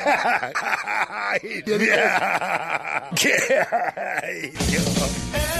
yeah. yeah. yeah.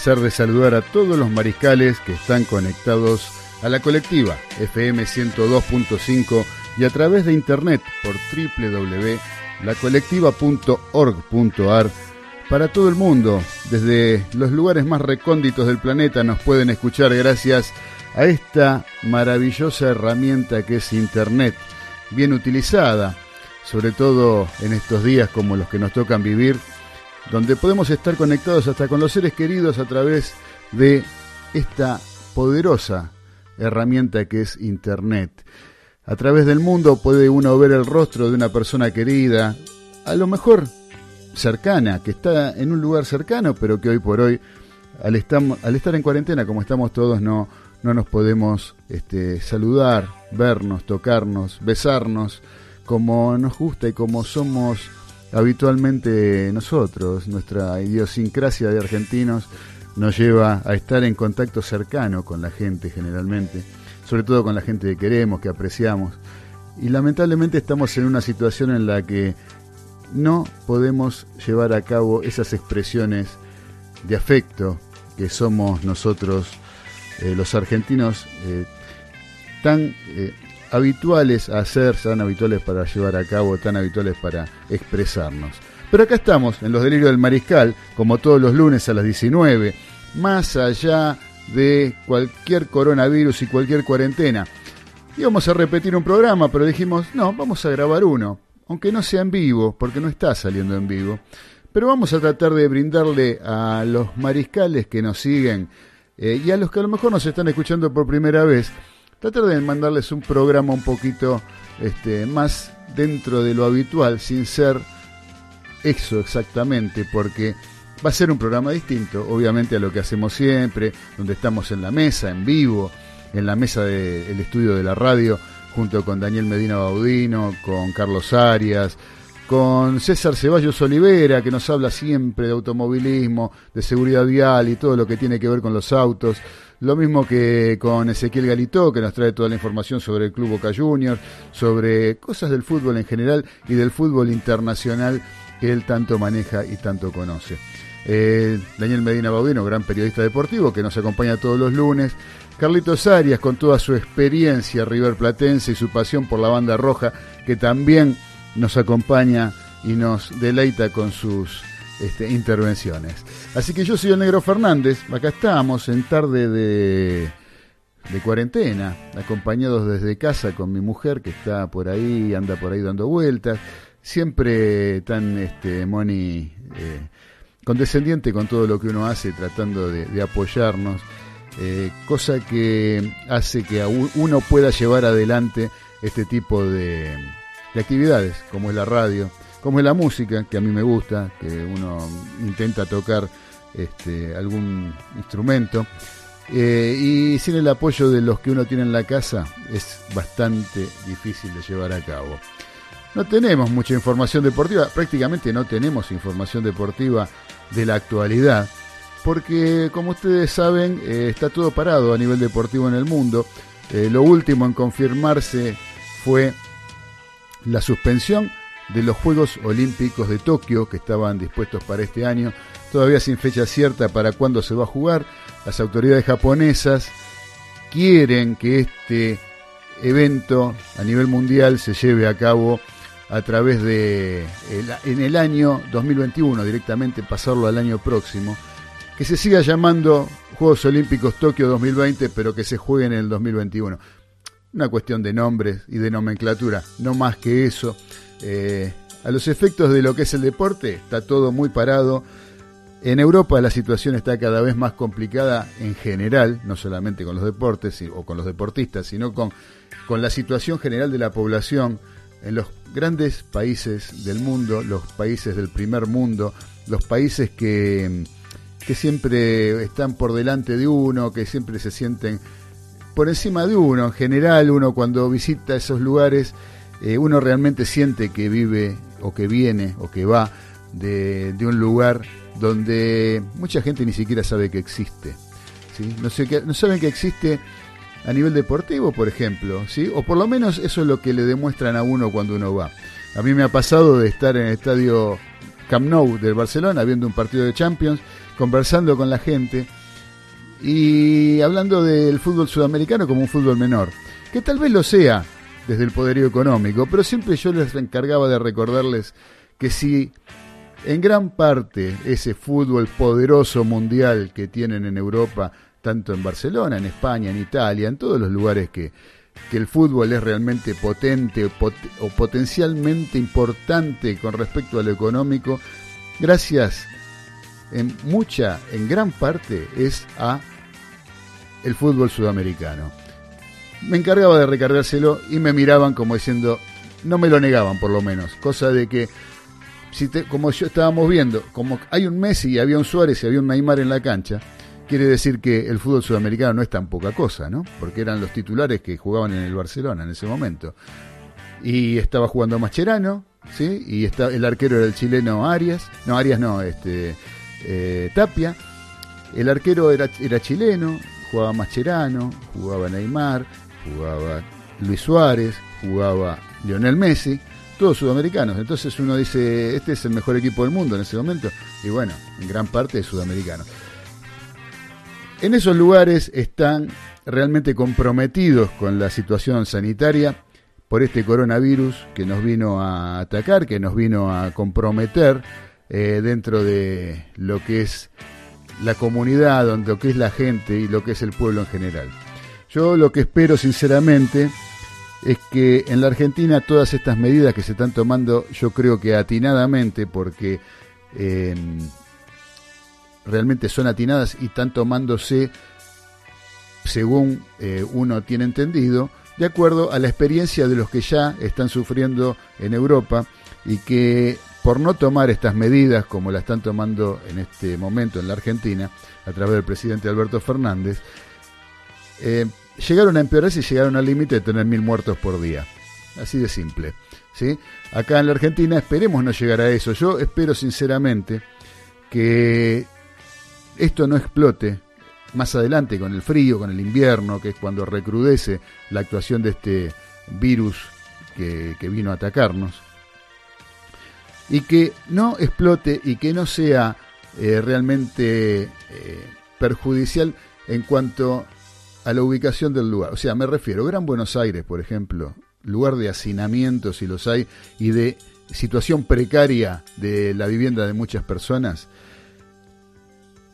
Placer de saludar a todos los mariscales que están conectados a la colectiva FM 102.5 y a través de internet por www.lacolectiva.org.ar para todo el mundo. Desde los lugares más recónditos del planeta nos pueden escuchar gracias a esta maravillosa herramienta que es internet, bien utilizada, sobre todo en estos días como los que nos tocan vivir donde podemos estar conectados hasta con los seres queridos a través de esta poderosa herramienta que es Internet. A través del mundo puede uno ver el rostro de una persona querida, a lo mejor cercana, que está en un lugar cercano, pero que hoy por hoy, al, estar en cuarentena como estamos todos, no, no nos podemos este, saludar, vernos, tocarnos, besarnos, como nos gusta y como somos habitualmente nosotros, nuestra idiosincrasia de argentinos nos lleva a estar en contacto cercano con la gente generalmente, sobre todo con la gente que queremos, que apreciamos. Y lamentablemente estamos en una situación en la que no podemos llevar a cabo esas expresiones de afecto que somos nosotros eh, los argentinos eh, tan eh, habituales a hacer, tan habituales para llevar a cabo, tan habituales para expresarnos. Pero acá estamos, en los delirios del mariscal, como todos los lunes a las 19, más allá de cualquier coronavirus y cualquier cuarentena. Íbamos a repetir un programa, pero dijimos, no, vamos a grabar uno, aunque no sea en vivo, porque no está saliendo en vivo. Pero vamos a tratar de brindarle a los mariscales que nos siguen eh, y a los que a lo mejor nos están escuchando por primera vez, tratar de mandarles un programa un poquito este, más dentro de lo habitual, sin ser eso exactamente, porque va a ser un programa distinto, obviamente, a lo que hacemos siempre, donde estamos en la mesa, en vivo, en la mesa del estudio de la radio, junto con Daniel Medina Baudino, con Carlos Arias, con César Ceballos Olivera, que nos habla siempre de automovilismo, de seguridad vial y todo lo que tiene que ver con los autos. Lo mismo que con Ezequiel Galitó, que nos trae toda la información sobre el Club Boca Juniors, sobre cosas del fútbol en general y del fútbol internacional que él tanto maneja y tanto conoce. eh, Daniel Medina Baudino, gran periodista deportivo, que nos acompaña todos los lunes, Carlitos Arias, con toda su experiencia River Platense y su pasión por la banda roja, que también nos acompaña y nos deleita con sus este, intervenciones. Así que yo soy el Negro Fernández, acá estamos en tarde de, de cuarentena, acompañados desde casa con mi mujer que está por ahí, anda por ahí dando vueltas, siempre tan, este, Moni, eh, condescendiente con todo lo que uno hace, tratando de, apoyarnos, eh, cosa que hace que uno pueda llevar adelante este tipo de actividades, como es la radio, como es la música, que a mí me gusta, que uno intenta tocar este, algún instrumento. Eh, y sin el apoyo de los que uno tiene en la casa es bastante difícil de llevar a cabo. No tenemos mucha información deportiva, prácticamente no tenemos información deportiva de la actualidad, porque como ustedes saben eh, está todo parado a nivel deportivo en el mundo. Eh, lo último en confirmarse fue la suspensión de los Juegos Olímpicos de Tokio que estaban dispuestos para este año, todavía sin fecha cierta para cuándo se va a jugar. Las autoridades japonesas quieren que este evento a nivel mundial se lleve a cabo a través de en el año 2021 directamente pasarlo al año próximo. Que se siga llamando Juegos Olímpicos Tokio 2020 pero que se juegue en el 2021 una cuestión de nombres y de nomenclatura no más que eso Eh, a los efectos de lo que es el deporte está todo muy parado en Europa la situación está cada vez más complicada en general, no solamente con los deportes o con los deportistas, sino con, con la situación general de la población en los grandes países del mundo, los países del primer mundo, los países que, que siempre están por delante de uno, que siempre se sienten por encima de uno. En general, uno cuando visita esos lugares, eh, uno realmente siente que vive o que viene o que va de, un lugar donde mucha gente ni siquiera sabe que existe. ¿sí? No, sé saben que existe a nivel deportivo, por ejemplo, ¿sí? o por lo menos eso es lo que le demuestran a uno cuando uno va. A mí me ha pasado de estar en el estadio Camp Nou del Barcelona viendo un partido de Champions, conversando con la gente y hablando del fútbol sudamericano como un fútbol menor, que tal vez lo sea desde el poderío económico, pero siempre yo les encargaba de recordarles que si en gran parte ese fútbol poderoso mundial que tienen en Europa, tanto en Barcelona, en España, en Italia, en todos los lugares que, que el fútbol es realmente potente pot- o potencialmente importante con respecto a lo económico, gracias en mucha, en gran parte, es a el fútbol sudamericano. Me encargaba de recargárselo y me miraban como diciendo, no me lo negaban por lo menos, cosa de que si te- como yo estábamos viendo, como hay un Messi y había un Suárez y había un Neymar en la cancha, quiere decir que el fútbol sudamericano no es tan poca cosa, ¿no? Porque eran los titulares que jugaban en el Barcelona en ese momento. Y estaba jugando Mascherano, ¿sí? Y está, el arquero era el chileno Arias, no, Arias no, este, eh, Tapia. El arquero era, era chileno, jugaba Mascherano, jugaba Neymar, jugaba Luis Suárez, jugaba Lionel Messi, todos sudamericanos. Entonces uno dice, este es el mejor equipo del mundo en ese momento. Y bueno, en gran parte es sudamericano. En esos lugares están realmente comprometidos con la situación sanitaria por este coronavirus que nos vino a atacar, que nos vino a comprometer eh, dentro de lo que es la comunidad, lo que es la gente y lo que es el pueblo en general. Yo lo que espero sinceramente es que en la Argentina todas estas medidas que se están tomando, yo creo que atinadamente, porque eh, realmente son atinadas y están tomándose según eh, uno tiene entendido, de acuerdo a la experiencia de los que ya están sufriendo en Europa y que por no tomar estas medidas como la están tomando en este momento en la Argentina, a través del presidente Alberto Fernández, eh, llegaron a empeorarse y llegaron al límite de tener mil muertos por día. Así de simple. ¿sí? Acá en la Argentina esperemos no llegar a eso. Yo espero sinceramente que esto no explote más adelante con el frío, con el invierno, que es cuando recrudece la actuación de este virus que, vino a atacarnos. Y que no explote y que no sea eh, realmente eh, perjudicial en cuanto a la ubicación del lugar. O sea, me refiero, Gran Buenos Aires, por ejemplo, lugar de hacinamiento, si los hay, y de situación precaria de la vivienda de muchas personas,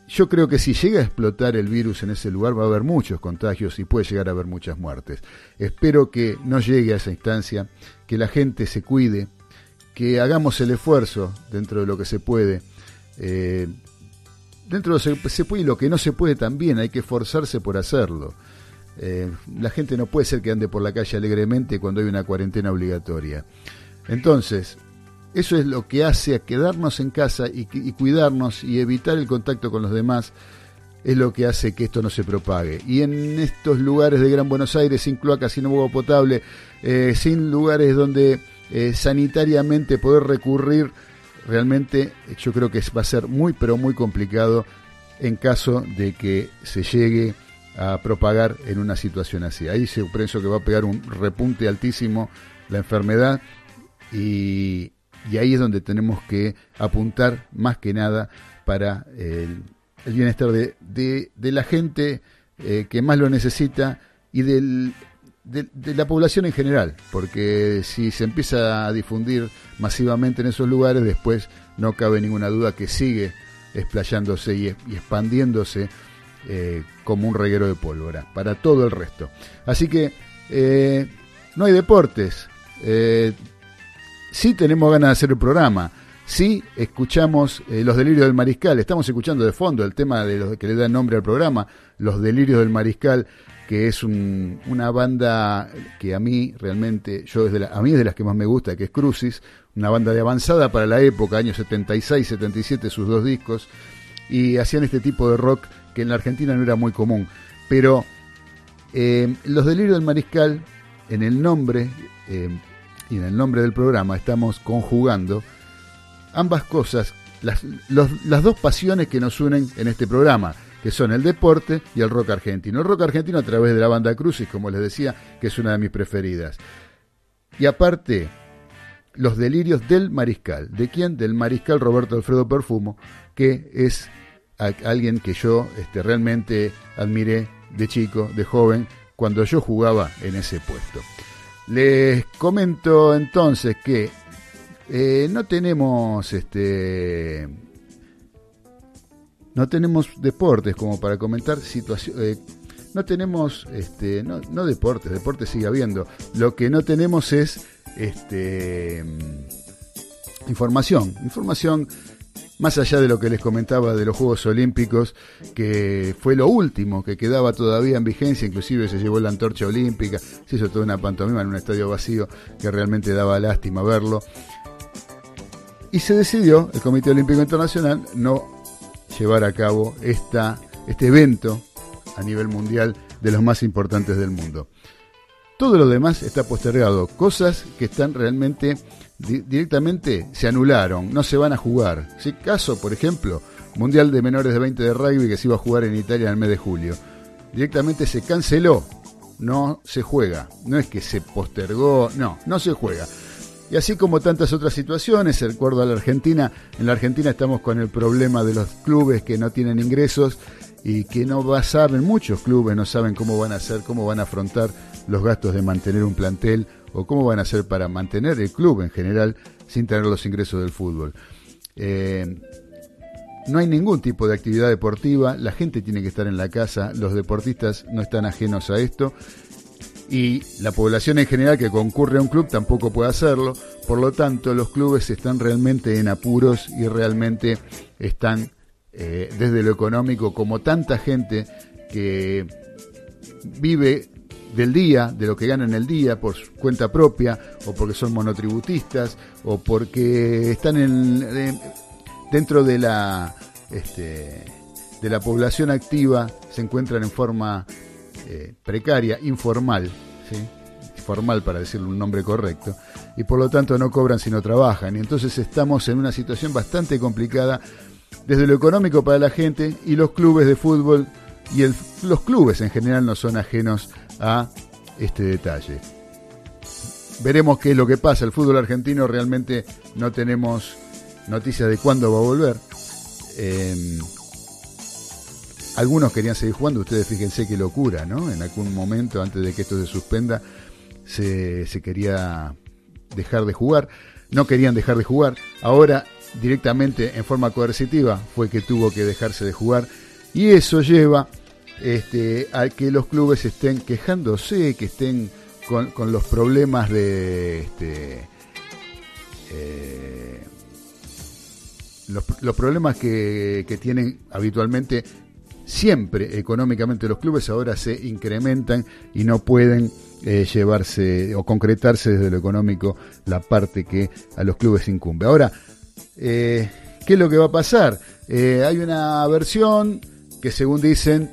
yo creo que si llega a explotar el virus en ese lugar va a haber muchos contagios y puede llegar a haber muchas muertes. Espero que no llegue a esa instancia, que la gente se cuide, que hagamos el esfuerzo dentro de lo que se puede. Eh, dentro de lo que se puede y lo que no se puede también, hay que esforzarse por hacerlo. Eh, la gente no puede ser que ande por la calle alegremente cuando hay una cuarentena obligatoria. Entonces, eso es lo que hace a quedarnos en casa y, cuidarnos y evitar el contacto con los demás. Es lo que hace que esto no se propague. Y en estos lugares de Gran Buenos Aires, sin cloacas, sin agua potable, eh, sin lugares donde eh, sanitariamente poder recurrir, realmente yo creo que va a ser muy, pero muy complicado en caso de que se llegue a propagar en una situación así. Ahí se pienso que va a pegar un repunte altísimo la enfermedad y, ahí es donde tenemos que apuntar más que nada para el, bienestar de, la gente eh, que más lo necesita y del, de, la población en general, porque si se empieza a difundir masivamente en esos lugares, después no cabe ninguna duda que sigue explayándose y, y expandiéndose eh, como un reguero de pólvora para todo el resto. Así que eh, no hay deportes. Eh, sí tenemos ganas de hacer el programa, sí escuchamos eh, Los Delirios del Mariscal, estamos escuchando de fondo el tema de los que le da nombre al programa, Los Delirios del Mariscal, que es un, una banda que a mí realmente, yo desde la, a mí es de las que más me gusta, que es Crucis, una banda de avanzada para la época, años 76, 77, sus dos discos, y hacían este tipo de rock que en la Argentina no era muy común. Pero eh, Los Delirios del Mariscal, en el nombre, eh, y en el nombre del programa estamos conjugando ambas cosas, las, los, las dos pasiones que nos unen en este programa, que son el deporte y el rock argentino. El rock argentino a través de la banda Crucis, como les decía, que es una de mis preferidas. Y aparte, los delirios del mariscal. ¿De quién? Del mariscal Roberto Alfredo Perfumo, que es alguien que yo este, realmente admiré de chico, de joven, cuando yo jugaba en ese puesto. Les comento entonces que eh, no tenemos este no tenemos deportes como para comentar situaciones eh, no tenemos este no, deportes deportes sigue habiendo lo que no tenemos es este información información más allá de lo que les comentaba de los Juegos Olímpicos, que fue lo último que quedaba todavía en vigencia, inclusive se llevó la antorcha olímpica, se hizo toda una pantomima en un estadio vacío que realmente daba lástima verlo. Y se decidió, el Comité Olímpico Internacional, no llevar a cabo esta, este evento a nivel mundial de los más importantes del mundo. Todo lo demás está postergado, cosas que están realmente di directamente se anularon, no se van a jugar. Si caso, por ejemplo, Mundial de Menores de 20 de Rugby que se iba a jugar en Italia en el mes de julio, directamente se canceló, no se juega, no es que se postergó, no, no se juega. Y así como tantas otras situaciones, recuerdo a la Argentina, en la Argentina estamos con el problema de los clubes que no tienen ingresos y que no saben, muchos clubes no saben cómo van a hacer, cómo van a afrontar los gastos de mantener un plantel o cómo van a hacer para mantener el club en general sin tener los ingresos del fútbol. Eh, no hay ningún tipo de actividad deportiva, la gente tiene que estar en la casa, los deportistas no están ajenos a esto y la población en general que concurre a un club tampoco puede hacerlo, por lo tanto los clubes están realmente en apuros y realmente están eh, desde lo económico como tanta gente que vive del día, de lo que ganan el día por su cuenta propia, o porque son monotributistas, o porque están en, dentro de la, este, de la población activa, se encuentran en forma eh, precaria, informal, ¿sí? formal para decirle un nombre correcto, y por lo tanto no cobran sino trabajan. Y entonces estamos en una situación bastante complicada desde lo económico para la gente y los clubes de fútbol y los clubes en general no son ajenos a este detalle. Veremos qué es lo que pasa. El fútbol argentino realmente no tenemos noticias de cuándo va a volver. eh, algunos querían seguir jugando, ustedes fíjense qué locura, ¿no? En algún momento, antes de que esto se suspenda, se, quería dejar de jugar, no querían dejar de jugar, ahora directamente en forma coercitiva fue que tuvo que dejarse de jugar. Y eso lleva este, a que los clubes estén quejándose, que estén con, los problemas de este, eh, los, problemas que tienen habitualmente siempre económicamente los clubes ahora se incrementan y no pueden eh, llevarse o concretarse desde lo económico la parte que a los clubes incumbe. Ahora, eh, ¿qué es lo que va a pasar? Eh, hay una versión que según dicen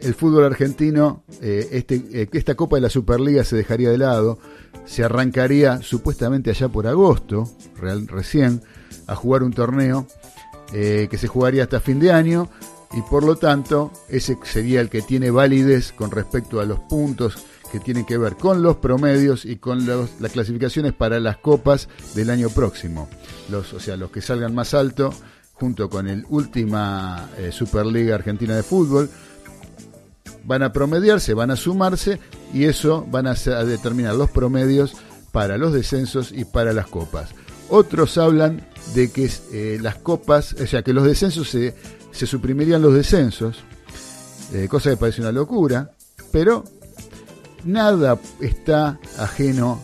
el fútbol argentino, este, esta Copa de la Superliga se dejaría de lado, se arrancaría supuestamente allá por agosto, recién, a jugar un torneo que se jugaría hasta fin de año y por lo tanto ese sería el que tiene validez con respecto a los puntos que tienen que ver con los promedios y con los- las clasificaciones para las copas del año próximo. Los, o sea, los que salgan más alto, junto con el última eh, Superliga Argentina de Fútbol, van a promediarse, van a sumarse y eso van a, determinar los promedios para los descensos y para las copas. Otros hablan de que eh, las copas, o sea, que los descensos se, se suprimirían los descensos, eh, cosa que parece una locura, pero nada está ajeno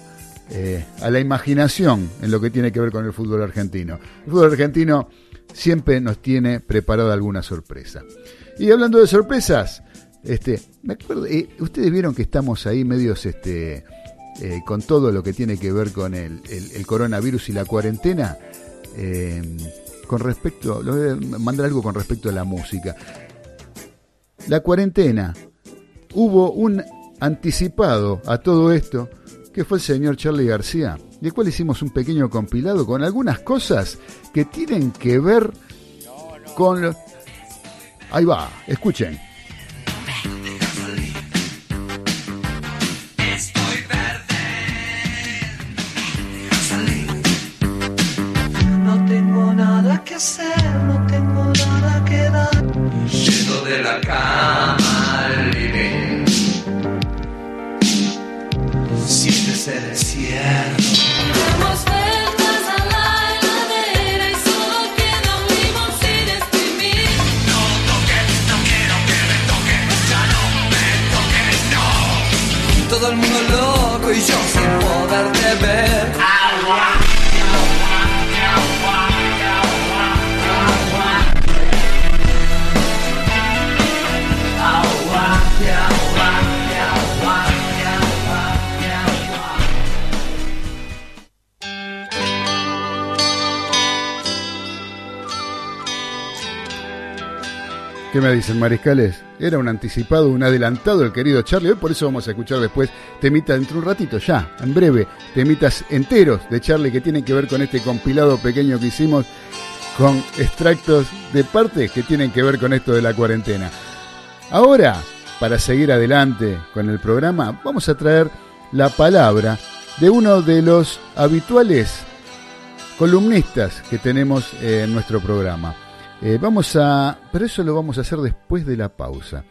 eh, a la imaginación en lo que tiene que ver con el fútbol argentino. El fútbol argentino siempre nos tiene preparada alguna sorpresa. Y hablando de sorpresas, este, me acuerdo, eh, ustedes vieron que estamos ahí medios este, con todo lo que tiene que ver con el, el- coronavirus y la cuarentena. Con respecto, lo voy a mandar algo con respecto a la música. La cuarentena, hubo un anticipado a todo esto, que fue el señor Charlie García, del cual hicimos un pequeño compilado con algunas cosas que tienen que ver con... Ahí va, escuchen. Hacer, no tengo nada que dar. Yendo de la cama al living. Sientes el desierto. Damos vueltas a la heladera y solo queda un limón sin exprimir. Todo el mundo loco y yo sin poderte ver. ¿Qué me dicen, mariscales? Era un anticipado, un adelantado el querido Charlie. Hoy por eso vamos a escuchar después temitas dentro de un ratito, ya, en breve, temitas enteros de Charlie que tienen que ver con este compilado pequeño que hicimos con extractos de partes que tienen que ver con esto de la cuarentena. Ahora, para seguir adelante con el programa, vamos a traer la palabra de uno de los habituales columnistas que tenemos en nuestro programa. Eh, vamos a, pero eso lo vamos a hacer después de la pausa.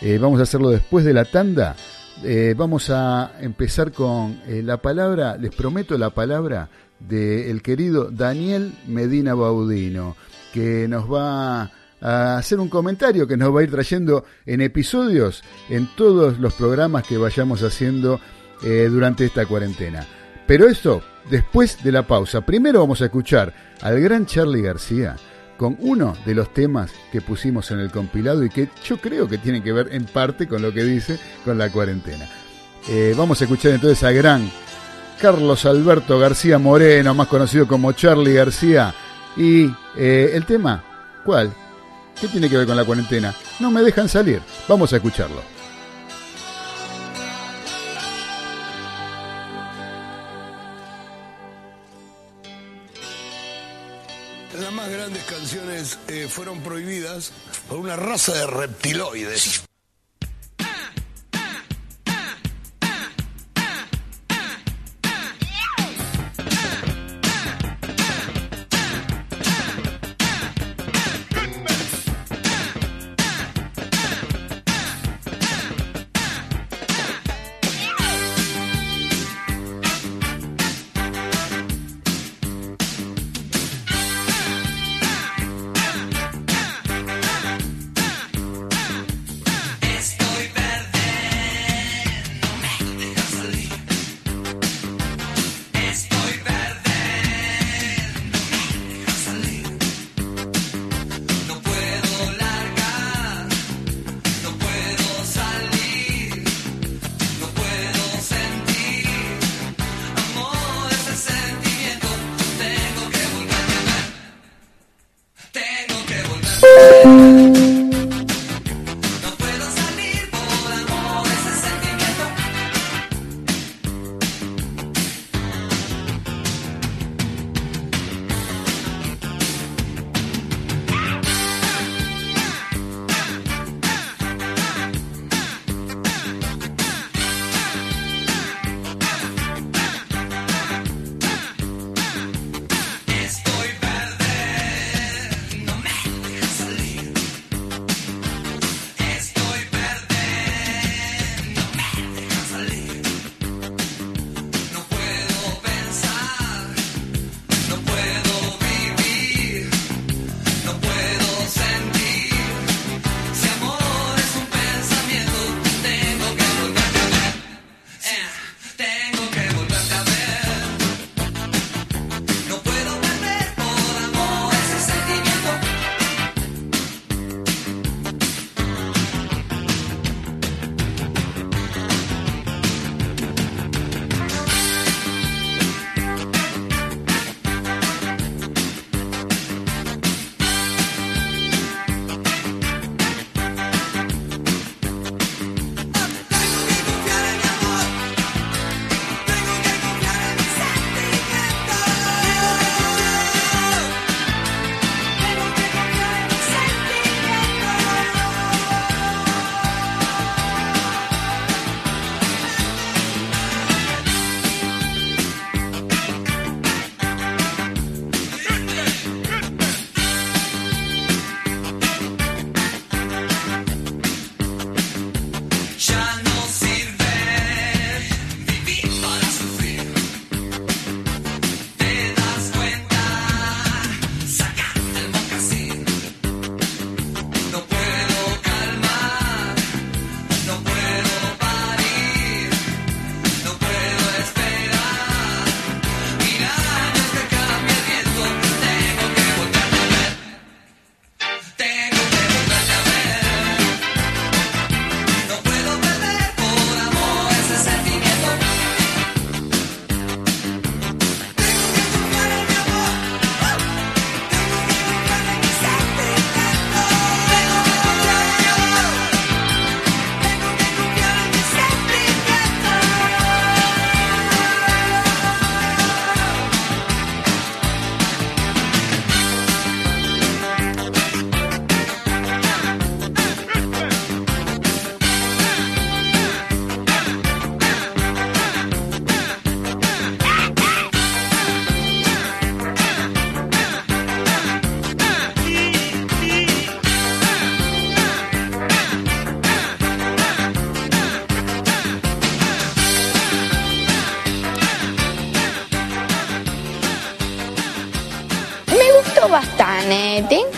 Eh, vamos a hacerlo después de la tanda. Eh, vamos a empezar con la palabra, les prometo la palabra del querido Daniel Medina Baudino, que nos va a hacer un comentario que nos va a ir trayendo en episodios en todos los programas que vayamos haciendo durante esta cuarentena. Pero eso después de la pausa. Primero vamos a escuchar al gran Charlie García con uno de los temas que pusimos en el compilado y que yo creo que tiene que ver en parte con lo que dice con la cuarentena. Eh, vamos a escuchar entonces a gran Carlos Alberto García Moreno, más conocido como Charlie García. Y eh, el tema, ¿cuál? ¿Qué tiene que ver con la cuarentena? No me dejan salir. Vamos a escucharlo. Fueron prohibidas por una raza de reptiloides.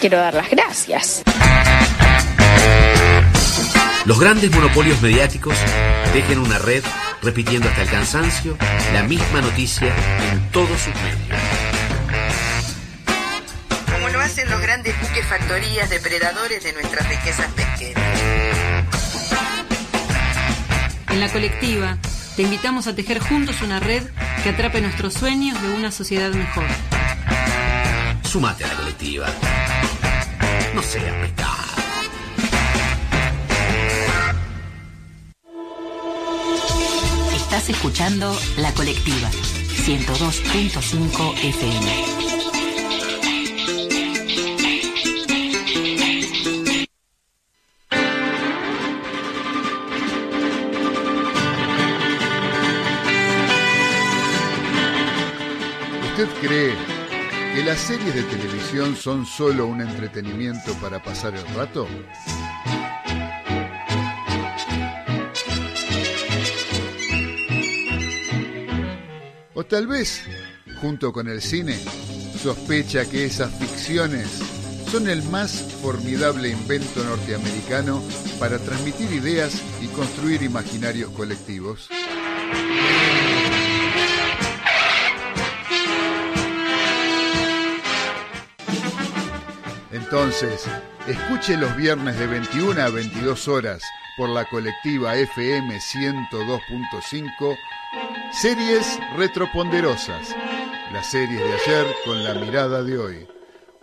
Quiero dar las gracias. Los grandes monopolios mediáticos dejen una red repitiendo hasta el cansancio la misma noticia en todos sus medios. Como lo hacen los grandes buques factorías depredadores de nuestras riquezas pesqueras. En la colectiva, te invitamos a tejer juntos una red que atrape nuestros sueños de una sociedad mejor. Sumate a la colectiva. Estás escuchando La Colectiva, 102.5 FM. Las series de televisión son solo un entretenimiento para pasar el rato? O tal vez, junto con el cine, sospecha que esas ficciones son el más formidable invento norteamericano para transmitir ideas y construir imaginarios colectivos. Entonces, escuche los viernes de 21 a 22 horas por la colectiva FM 102.5 Series Retroponderosas, las series de ayer con la mirada de hoy.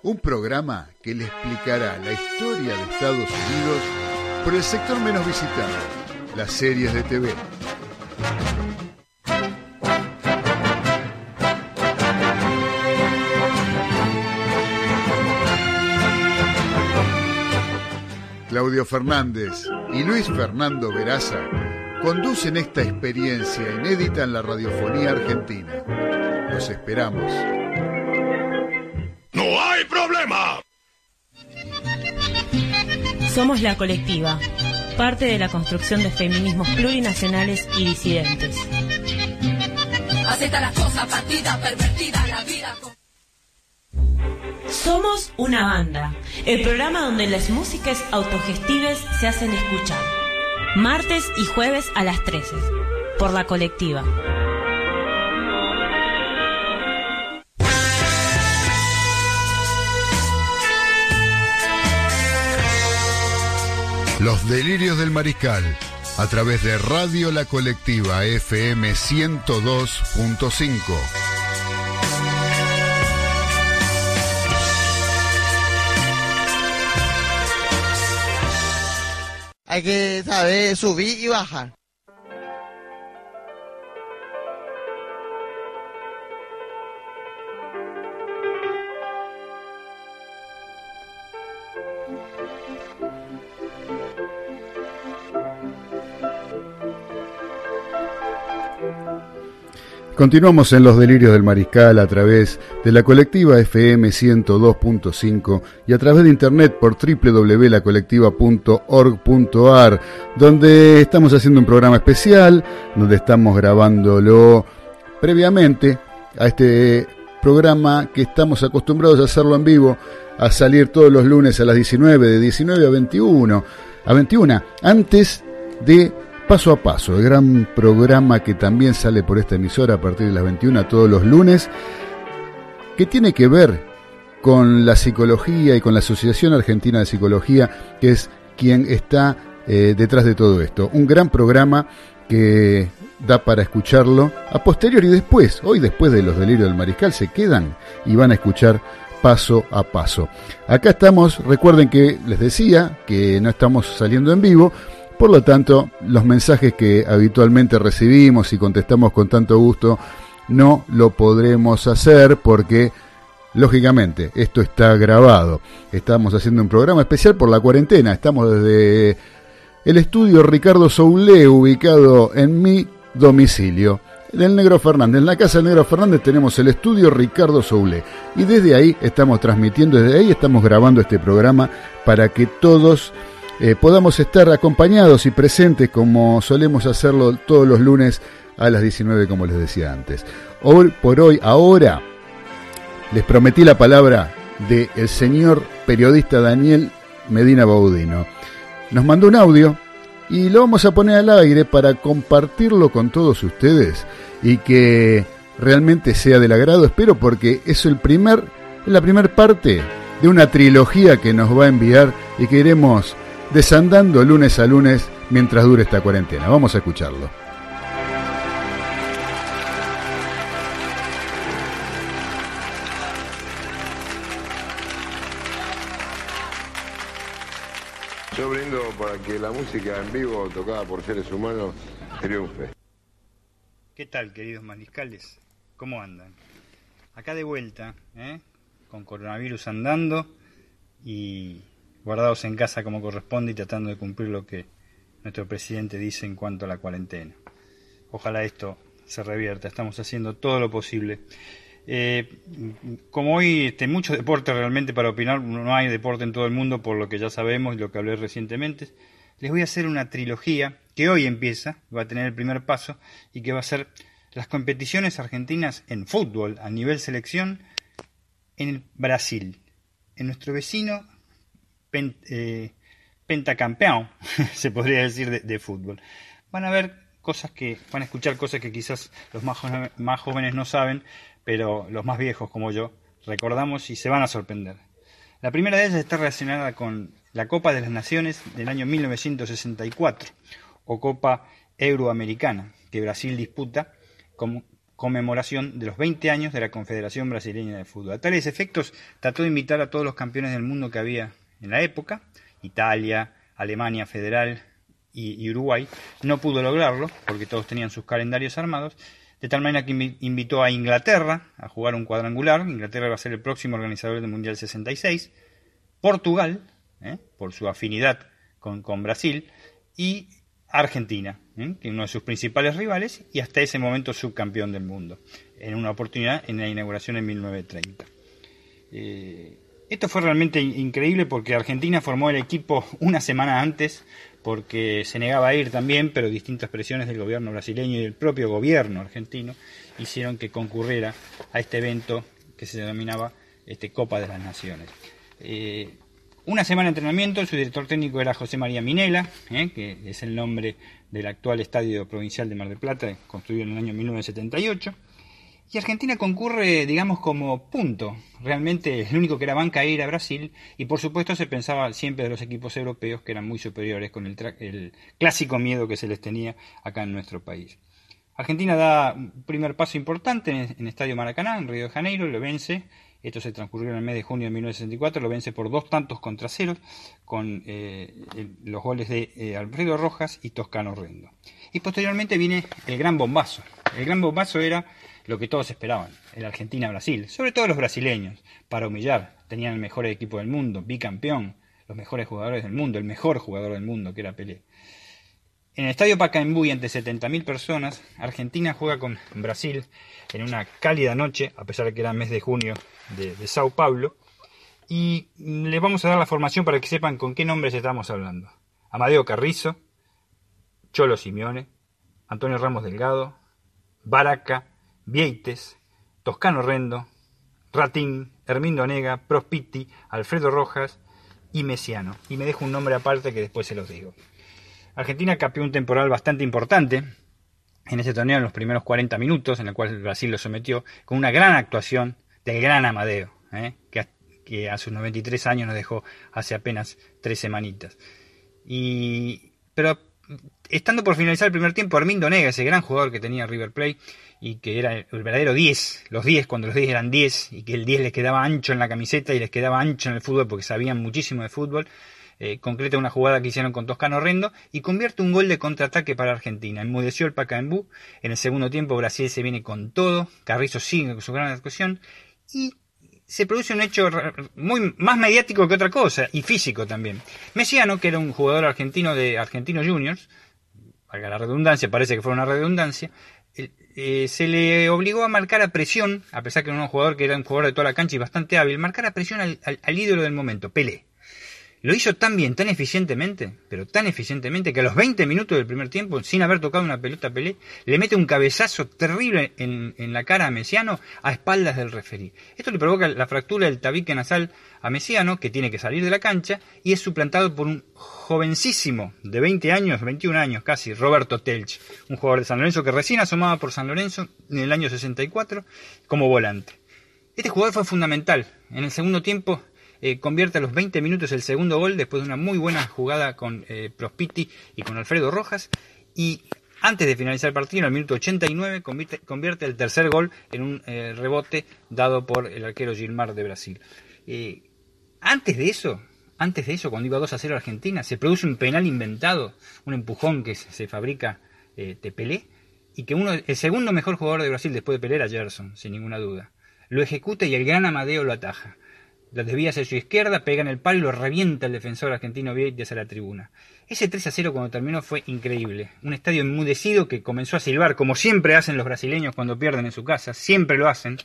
Un programa que le explicará la historia de Estados Unidos por el sector menos visitado, las series de TV. Claudio Fernández y Luis Fernando Veraza conducen esta experiencia inédita en la radiofonía argentina. Los esperamos. ¡No hay problema! Somos la colectiva, parte de la construcción de feminismos plurinacionales y disidentes. Acepta las cosas, partida, pervertida, la vida. con- Somos una banda, el programa donde las músicas autogestives se hacen escuchar. Martes y jueves a las 13, por la colectiva. Los delirios del mariscal a través de Radio La Colectiva FM 102.5. Hay que saber subir y bajar. Continuamos en los delirios del mariscal a través de la colectiva FM 102.5 y a través de internet por www.lacolectiva.org.ar donde estamos haciendo un programa especial, donde estamos grabándolo previamente a este programa que estamos acostumbrados a hacerlo en vivo, a salir todos los lunes a las 19, de 19 a 21, a 21, antes de Paso a Paso, el gran programa que también sale por esta emisora a partir de las 21 todos los lunes, que tiene que ver con la psicología y con la Asociación Argentina de Psicología, que es quien está eh, detrás de todo esto. Un gran programa que da para escucharlo a posteriori después, hoy después de los delirios del mariscal, se quedan y van a escuchar paso a paso. Acá estamos, recuerden que les decía que no estamos saliendo en vivo, por lo tanto, los mensajes que habitualmente recibimos y contestamos con tanto gusto no lo podremos hacer porque, lógicamente, esto está grabado. Estamos haciendo un programa especial por la cuarentena. Estamos desde el estudio Ricardo Soule, ubicado en mi domicilio. Del Negro Fernández. En la casa del Negro Fernández tenemos el estudio Ricardo Soule. Y desde ahí estamos transmitiendo, desde ahí estamos grabando este programa para que todos eh, podamos estar acompañados y presentes como solemos hacerlo todos los lunes a las 19 como les decía antes. Hoy por hoy, ahora, les prometí la palabra del el señor periodista Daniel Medina Baudino. Nos mandó un audio y lo vamos a poner al aire para compartirlo con todos ustedes y que realmente sea del agrado, espero, porque es el primer, la primera parte de una trilogía que nos va a enviar y que iremos desandando lunes a lunes mientras dure esta cuarentena. Vamos a escucharlo. Yo brindo para que la música en vivo tocada por seres humanos triunfe. ¿Qué tal, queridos mariscales? ¿Cómo andan? Acá de vuelta, ¿eh? con coronavirus andando y guardados en casa como corresponde y tratando de cumplir lo que nuestro presidente dice en cuanto a la cuarentena. Ojalá esto se revierta, estamos haciendo todo lo posible. Eh, como hoy este, mucho deporte realmente para opinar, no hay deporte en todo el mundo por lo que ya sabemos y lo que hablé recientemente, les voy a hacer una trilogía que hoy empieza, va a tener el primer paso y que va a ser las competiciones argentinas en fútbol a nivel selección en Brasil, en nuestro vecino eh, pentacampeón, se podría decir, de, fútbol. Van a ver cosas que, van a escuchar cosas que quizás los más jóvenes no saben, pero los más viejos como yo recordamos y se van a sorprender. La primera de ellas está relacionada con la Copa de las Naciones del año 1964, o Copa Euroamericana, que Brasil disputa como conmemoración de los 20 años de la Confederación Brasileña de Fútbol. A tales efectos, trató de invitar a todos los campeones del mundo que había en la época, Italia, Alemania Federal y, Uruguay. No pudo lograrlo, porque todos tenían sus calendarios armados, de tal manera que invi- invitó a Inglaterra a jugar un cuadrangular. Inglaterra va a ser el próximo organizador del Mundial 66. Portugal, ¿eh? por su afinidad con, con Brasil, y Argentina, ¿eh? que es uno de sus principales rivales y hasta ese momento subcampeón del mundo, en una oportunidad en la inauguración en 1930. Eh, esto fue realmente in- increíble porque Argentina formó el equipo una semana antes porque se negaba a ir también, pero distintas presiones del gobierno brasileño y del propio gobierno argentino hicieron que concurriera a este evento que se denominaba este, Copa de las Naciones. Eh, una semana de entrenamiento, su director técnico era José María Minela, eh, que es el nombre del actual estadio provincial de Mar del Plata, construido en el año 1978. Y Argentina concurre, digamos, como punto. Realmente el único que era banca era Brasil. Y por supuesto se pensaba siempre de los equipos europeos que eran muy superiores con el, clásico miedo que se les tenía acá en nuestro país. Argentina da un primer paso importante en Estadio Maracaná, en Río de Janeiro, lo vence. Esto se transcurrió en el mes de junio de 1964, lo vence por dos tantos contra cero, con eh, los goles de eh, Alfredo Rojas y Toscano Rendo. Y posteriormente viene el gran bombazo. El gran bombazo era lo que todos esperaban, el Argentina-Brasil, sobre todo los brasileños, para humillar. Tenían el mejor equipo del mundo, bicampeón, los mejores jugadores del mundo, el mejor jugador del mundo, que era Pelé. En el estadio Pacaembu y ante 70.000 personas, Argentina juega con Brasil en una cálida noche, a pesar de que era mes de junio de, de Sao Paulo. Y les vamos a dar la formación para que sepan con qué nombres estamos hablando. Amadeo Carrizo, Cholo Simeone, Antonio Ramos Delgado, Baraca, Vieites, Toscano Rendo, Ratín, Hermindo Nega, Prospiti, Alfredo Rojas y Mesiano. Y me dejo un nombre aparte que después se los digo. Argentina capeó un temporal bastante importante en ese torneo en los primeros 40 minutos, en el cual Brasil lo sometió, con una gran actuación del gran Amadeo, ¿eh? que, a, que a sus 93 años nos dejó hace apenas tres semanitas. Y, pero estando por finalizar el primer tiempo, Armindo Nega, ese gran jugador que tenía River Plate y que era el verdadero 10, los 10 cuando los 10 eran 10 y que el 10 les quedaba ancho en la camiseta y les quedaba ancho en el fútbol porque sabían muchísimo de fútbol, eh, concreta una jugada que hicieron con Toscano Rendo y convierte un gol de contraataque para Argentina. Enmudeció el Pacaembu. En el segundo tiempo Brasil se viene con todo. Carrizo sigue con su gran actuación. Y se produce un hecho muy más mediático que otra cosa y físico también. Messiano, que era un jugador argentino de Argentinos Juniors, valga la redundancia, parece que fue una redundancia, eh, se le obligó a marcar a presión, a pesar que era un jugador que era un jugador de toda la cancha y bastante hábil, marcar a presión al, al- al ídolo del momento, Pelé. Lo hizo tan bien, tan eficientemente, pero tan eficientemente que a los 20 minutos del primer tiempo, sin haber tocado una pelota Pelé, le mete un cabezazo terrible en, en la cara a Mesiano a espaldas del referí. Esto le provoca la fractura del tabique nasal a Mesiano, que tiene que salir de la cancha, y es suplantado por un jovencísimo de 20 años, 21 años casi, Roberto Telch, un jugador de San Lorenzo que recién asomaba por San Lorenzo en el año 64 como volante. Este jugador fue fundamental. En el segundo tiempo eh, convierte a los 20 minutos el segundo gol después de una muy buena jugada con eh, Prospiti y con Alfredo Rojas. Y antes de finalizar el partido, en el minuto 89, convierte, convierte el tercer gol en un eh, rebote dado por el arquero Gilmar de Brasil. Eh, antes de eso, antes de eso, cuando iba 2 a 0 Argentina, se produce un penal inventado, un empujón que se, fabrica de Pelé, y que uno, el segundo mejor jugador de Brasil después de Pelé era Gerson, sin ninguna duda. Lo ejecuta y el gran Amadeo lo ataja. La desvía hacia su izquierda, pega en el palo y lo revienta el defensor argentino Vieites hacia la tribuna. Ese 3 a 0 cuando terminó fue increíble. Un estadio enmudecido que comenzó a silbar, como siempre hacen los brasileños cuando pierden en su casa, siempre lo hacen.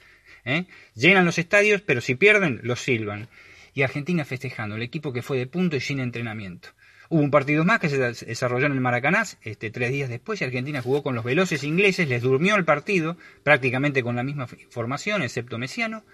¿eh? Llenan los estadios, pero si pierden, los silban. Y Argentina festejando, el equipo que fue de punto y sin entrenamiento. Hubo un partido más que se desarrolló en el Maracaná, este, tres días después, y Argentina jugó con los veloces ingleses, les durmió el partido, prácticamente con la misma formación, excepto Mesiano,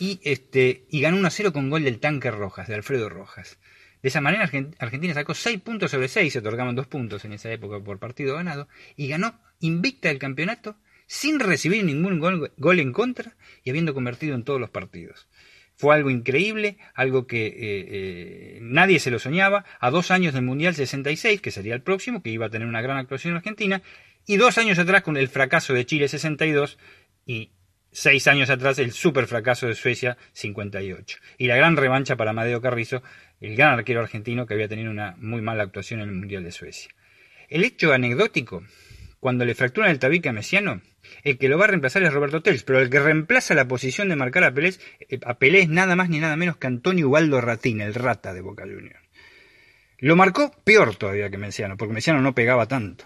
y, este, y ganó 1 a 0 con gol del tanque Rojas, de Alfredo Rojas. De esa manera Argentina sacó 6 puntos sobre 6, se otorgaban 2 puntos en esa época por partido ganado, y ganó invicta el campeonato sin recibir ningún gol, gol en contra y habiendo convertido en todos los partidos. Fue algo increíble, algo que eh, eh, nadie se lo soñaba, a dos años del Mundial 66, que sería el próximo, que iba a tener una gran actuación en Argentina, y dos años atrás con el fracaso de Chile 62 y seis años atrás el super fracaso de Suecia 58. Y la gran revancha para Amadeo Carrizo, el gran arquero argentino que había tenido una muy mala actuación en el Mundial de Suecia. El hecho anecdótico, cuando le fracturan el tabique a Mesiano, el que lo va a reemplazar es Roberto Tels, pero el que reemplaza la posición de marcar a Pelé, a Pelé es nada más ni nada menos que Antonio Ubaldo Ratín, el rata de Boca Juniors. Lo marcó peor todavía que Mesiano, porque Mesiano no pegaba tanto.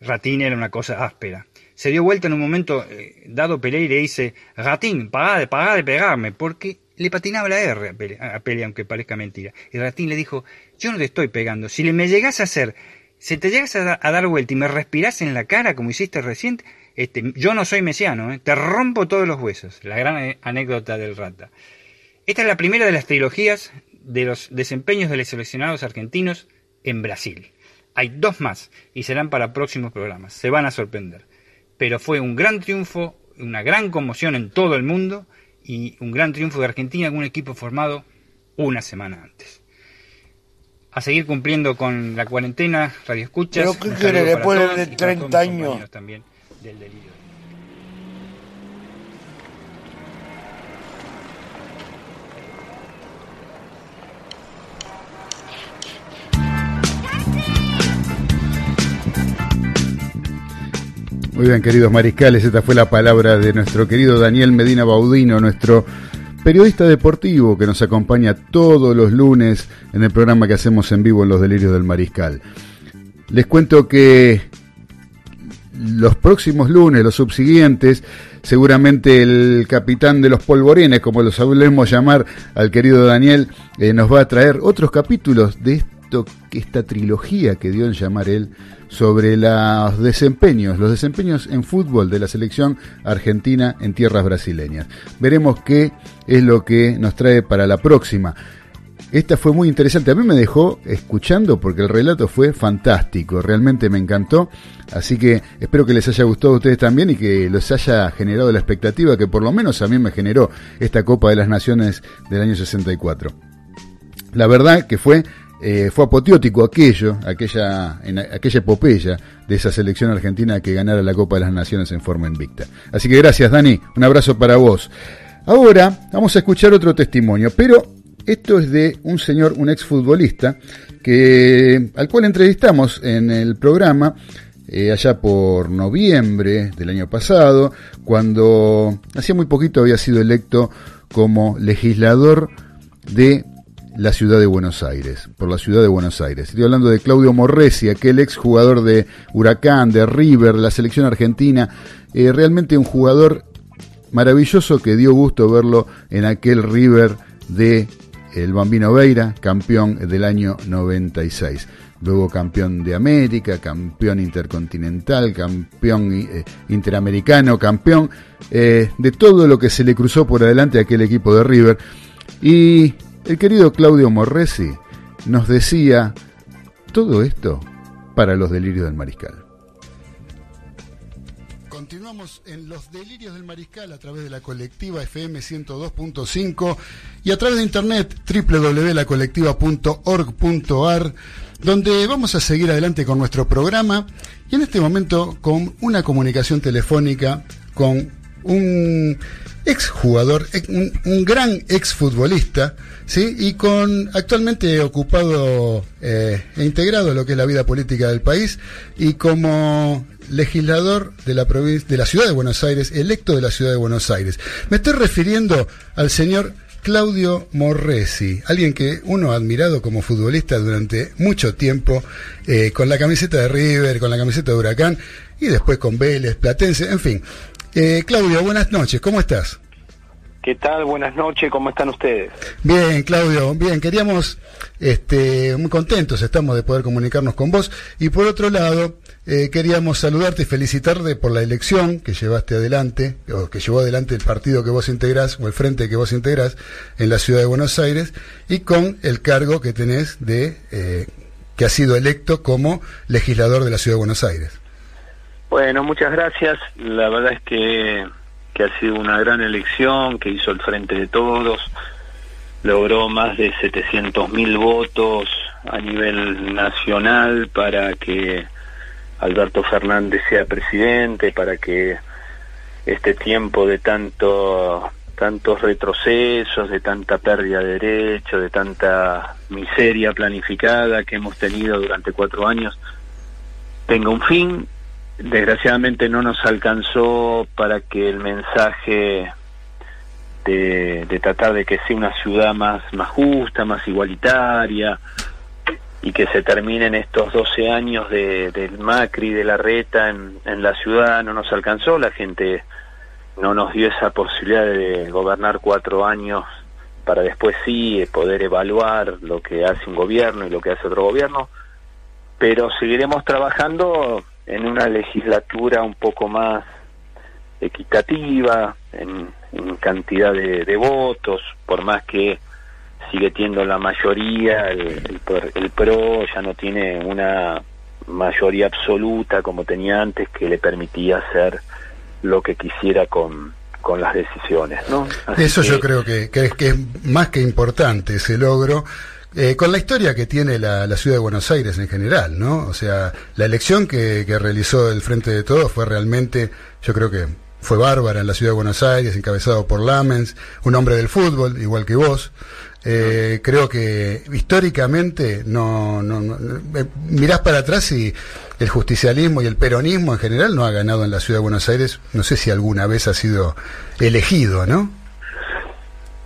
Ratín era una cosa áspera. Se dio vuelta en un momento eh, dado Pelé y le dice, Ratín, pará de, pará de pegarme, porque le patinaba la R a Pelé, aunque parezca mentira. Y Ratín le dijo, yo no te estoy pegando, si me llegas a hacer, si te llegas a, dar vuelta y me respirás en la cara como hiciste recién, este, yo no soy mesiano, ¿eh? te rompo todos los huesos. La gran anécdota del rata. Esta es la primera de las trilogías de los desempeños de los seleccionados argentinos en Brasil. Hay dos más y serán para próximos programas. Se van a sorprender. Pero fue un gran triunfo, una gran conmoción en todo el mundo y un gran triunfo de Argentina con un equipo formado una semana antes. A seguir cumpliendo con la cuarentena, radio escuchas. ¿Pero qué quiere después de 30 años? También del delirio. Muy bien, queridos mariscales, esta fue la palabra de nuestro querido Daniel Medina Baudino, nuestro periodista deportivo que nos acompaña todos los lunes en el programa que hacemos en vivo en Los Delirios del Mariscal. Les cuento que los próximos lunes, los subsiguientes, seguramente el capitán de los polvorines, como los solemos llamar al querido Daniel, eh, nos va a traer otros capítulos de esto, esta trilogía que dio en llamar él sobre los desempeños, los desempeños en fútbol de la selección argentina en tierras brasileñas. Veremos qué es lo que nos trae para la próxima. Esta fue muy interesante. A mí me dejó escuchando porque el relato fue fantástico. Realmente me encantó. Así que espero que les haya gustado a ustedes también y que les haya generado la expectativa que por lo menos a mí me generó esta Copa de las Naciones del año 64. La verdad que fue eh, fue apoteótico aquello, aquella, aquella epopeya de esa selección argentina que ganara la Copa de las Naciones en forma invicta. Así que gracias, Dani. Un abrazo para vos. Ahora vamos a escuchar otro testimonio, pero esto es de un señor, un exfutbolista, que, al cual entrevistamos en el programa eh, allá por noviembre del año pasado, cuando hacía muy poquito había sido electo como legislador de la ciudad de Buenos Aires, por la ciudad de Buenos Aires. Estoy hablando de Claudio Morresi, aquel ex jugador de Huracán, de River, la selección argentina, eh, realmente un jugador maravilloso que dio gusto verlo en aquel River de el Bambino Veira, campeón del año 96. Luego campeón de América, campeón intercontinental, campeón eh, interamericano, campeón eh, de todo lo que se le cruzó por adelante a aquel equipo de River. Y el querido Claudio Morresi nos decía todo esto para los delirios del mariscal. Continuamos en los delirios del mariscal a través de la colectiva FM 102.5 y a través de internet www.lacolectiva.org.ar donde vamos a seguir adelante con nuestro programa y en este momento con una comunicación telefónica con un exjugador, ex- un, un gran exfutbolista, ¿sí? y con actualmente ocupado eh, e integrado lo que es la vida política del país y como legislador de la de la ciudad de Buenos Aires, electo de la ciudad de Buenos Aires. Me estoy refiriendo al señor Claudio Morresi, alguien que uno ha admirado como futbolista durante mucho tiempo, eh, con la camiseta de River, con la camiseta de Huracán y después con Vélez, Platense, en fin. Eh, Claudio, buenas noches, ¿cómo estás? ¿Qué tal? Buenas noches, ¿cómo están ustedes? Bien, Claudio, bien, queríamos, este, muy contentos estamos de poder comunicarnos con vos y por otro lado, eh, queríamos saludarte y felicitarte por la elección que llevaste adelante, o que llevó adelante el partido que vos integrás, o el frente que vos integrás en la ciudad de Buenos Aires, y con el cargo que tenés de, eh, que has sido electo como legislador de la ciudad de Buenos Aires. Bueno, muchas gracias. La verdad es que, que ha sido una gran elección que hizo el Frente de Todos. Logró más de 700 mil votos a nivel nacional para que Alberto Fernández sea presidente, para que este tiempo de tanto tantos retrocesos, de tanta pérdida de derechos, de tanta miseria planificada que hemos tenido durante cuatro años, tenga un fin. Desgraciadamente no nos alcanzó para que el mensaje de, de tratar de que sea una ciudad más, justa, más igualitaria, y que se terminen estos 12 años de, del Macri, de la reta en, en la ciudad, no nos alcanzó, la gente no nos dio esa posibilidad de gobernar cuatro años para después sí eh, poder evaluar lo que hace un gobierno y lo que hace otro gobierno, pero seguiremos trabajando en una legislatura un poco más equitativa, en, en cantidad de, de votos, por más que sigue teniendo la mayoría, el, el, pro- el PRO ya no tiene una mayoría absoluta como tenía antes que le permitía hacer lo que quisiera con, con las decisiones, ¿no? Así Eso que- yo creo que, que es, que es más que importante ese logro. Eh, con la historia que tiene la, la ciudad de Buenos Aires en general, ¿no? O sea, la elección que, que realizó el Frente de Todos fue realmente, yo creo que fue bárbara en la ciudad de Buenos Aires, encabezado por Lamens, un hombre del fútbol, igual que vos. Eh, creo que históricamente no, no, no- eh, mirás para atrás y el justicialismo y el peronismo en general no ha ganado en la ciudad de Buenos Aires. No sé si alguna vez ha sido elegido, ¿no?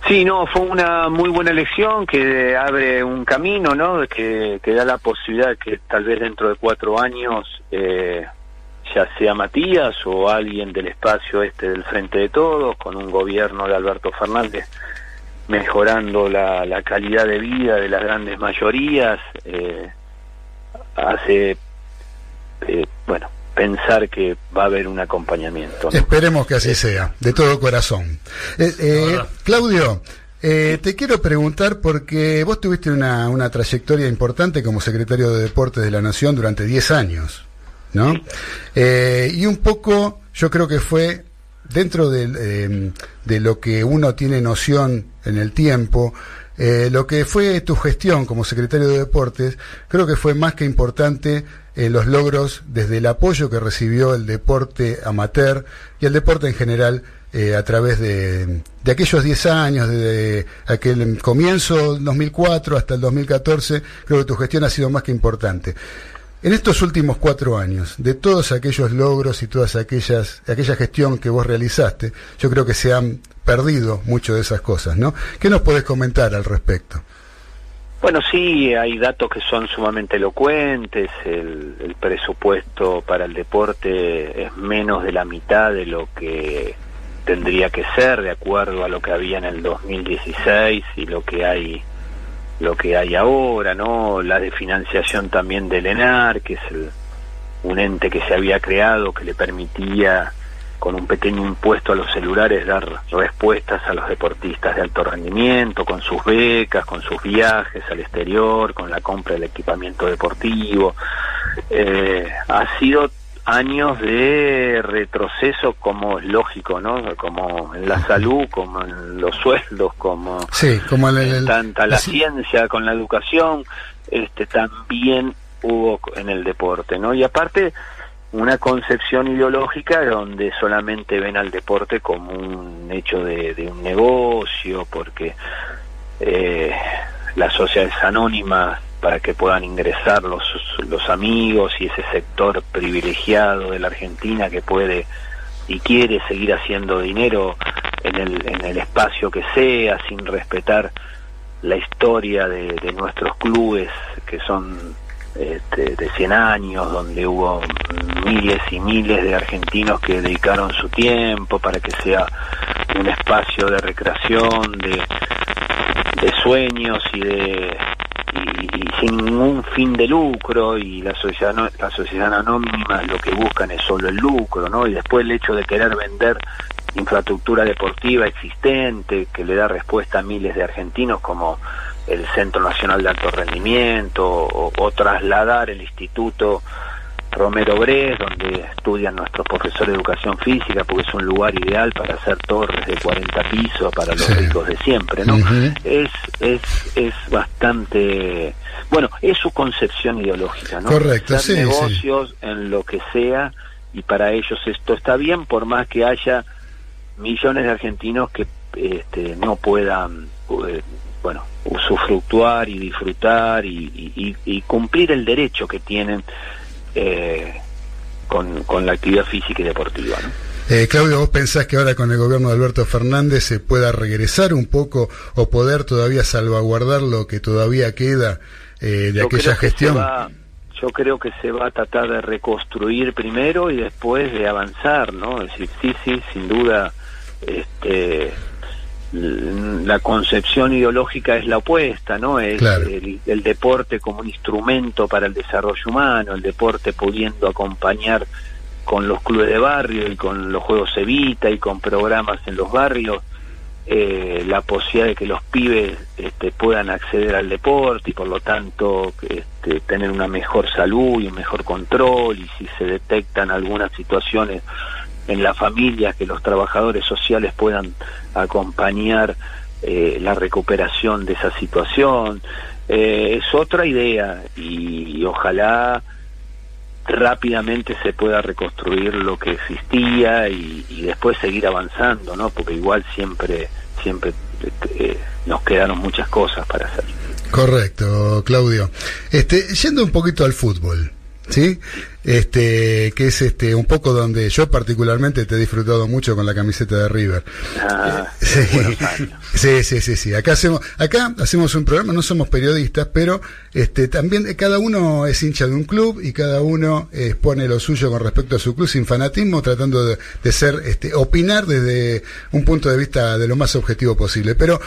Sí, no, fue una muy buena elección que abre un camino, ¿no? Que, da la posibilidad que tal vez dentro de cuatro años, eh, ya sea Matías o alguien del espacio este del Frente de Todos, con un gobierno de Alberto Fernández mejorando la, la calidad de vida de las grandes mayorías, eh, hace, eh, bueno, pensar que va a haber un acompañamiento. ¿no? Esperemos que así sea, de todo corazón. Eh, eh, Claudio, eh, te quiero preguntar porque vos tuviste una, una trayectoria importante como secretario de Deportes de la Nación durante 10 años, ¿no? Eh, y un poco, yo creo que fue dentro eh, de lo que uno tiene noción en el tiempo, eh, lo que fue tu gestión como secretario de Deportes, creo que fue más que importante en los logros desde el apoyo que recibió el deporte amateur y el deporte en general eh, a través de, de aquellos 10 años, de, aquel comienzo 2004 hasta el 2014, creo que tu gestión ha sido más que importante. En estos últimos cuatro años, de todos aquellos logros y todas aquellas, aquella gestión que vos realizaste, yo creo que se han perdido mucho de esas cosas, ¿no? ¿Qué nos podés comentar al respecto? Bueno, sí, hay datos que son sumamente elocuentes. El, el presupuesto para el deporte es menos de la mitad de lo que tendría que ser, de acuerdo a lo que había en el 2016 y lo que hay lo que hay ahora, ¿no? La de financiación también del ENAR, que es el- un ente que se había creado que le permitía con un pequeño impuesto a los celulares dar respuestas a los deportistas de alto rendimiento, con sus becas, con sus viajes al exterior, con la compra del equipamiento deportivo. Eh, ha sido años de retroceso como es lógico, ¿no? Como en la salud, como en los sueldos, como Sí, como el, el- tanta la la- ciencia con la educación, este también hubo en el deporte, ¿no? Y aparte una concepción ideológica donde solamente ven al deporte como un hecho de, de un negocio, porque eh, las sociedades anónimas para que puedan ingresar los, los amigos y ese sector privilegiado de la Argentina que puede y quiere seguir haciendo dinero en el, en el espacio que sea, sin respetar la historia de, nuestros clubes que son este, de 100 años, donde hubo miles y miles de argentinos que dedicaron su tiempo para que sea un espacio de recreación, de, de sueños y de y, y sin ningún fin de lucro y la sociedad no- la sociedad anónima lo que buscan es solo el lucro no y después el hecho de querer vender infraestructura deportiva existente que le da respuesta a miles de argentinos como el Centro Nacional de Alto Rendimiento o, o trasladar el Instituto Romero Bres, donde estudian nuestros profesores de educación física, porque es un lugar ideal para hacer torres de 40 pisos para los Sí. ricos de siempre, ¿no? Es, es, es bastante, bueno, es su concepción ideológica, ¿no? Correcto, Hacer sí, sí. negocios en lo que sea y para ellos esto está bien, por más que haya millones de argentinos que este, no puedan, eh, bueno, usufructuar y disfrutar y, y- y- y cumplir el derecho que tienen eh, con, con la actividad física y deportiva. ¿no? Eh, Claudio, ¿vos pensás que ahora con el gobierno de Alberto Fernández se pueda regresar un poco o poder todavía salvaguardar lo que todavía queda eh, de Yo aquella gestión? va- yo creo que se va a tratar de reconstruir primero y después de avanzar, ¿no? Es decir, sí, sí, sin duda, este, la concepción ideológica es la opuesta, ¿no? Es Claro. el, el deporte como un instrumento para el desarrollo humano, el deporte pudiendo acompañar con los clubes de barrio y con los juegos Evita y con programas en los barrios eh, la posibilidad de que los pibes este, puedan acceder al deporte y por lo tanto este, tener una mejor salud y un mejor control y si se detectan algunas situaciones en la familia que los trabajadores sociales puedan acompañar eh, la recuperación de esa situación Eh, es otra idea y, ojalá rápidamente se pueda reconstruir lo que existía y, y después seguir avanzando, ¿no? Porque igual siempre, siempre eh, nos quedaron muchas cosas para hacer. Correcto, Claudio. Este, yendo un poquito al fútbol, ¿sí? Este, que es este un poco donde yo particularmente te he disfrutado mucho con la camiseta de River. Ah, Sí, sí, sí, sí, sí. Acá hacemos, acá hacemos un programa, no somos periodistas, pero este también eh, cada uno es hincha de un club y cada uno eh, expone lo suyo con respecto a su club sin fanatismo, tratando de, de ser, este, opinar desde un punto de vista de lo más objetivo posible. Pero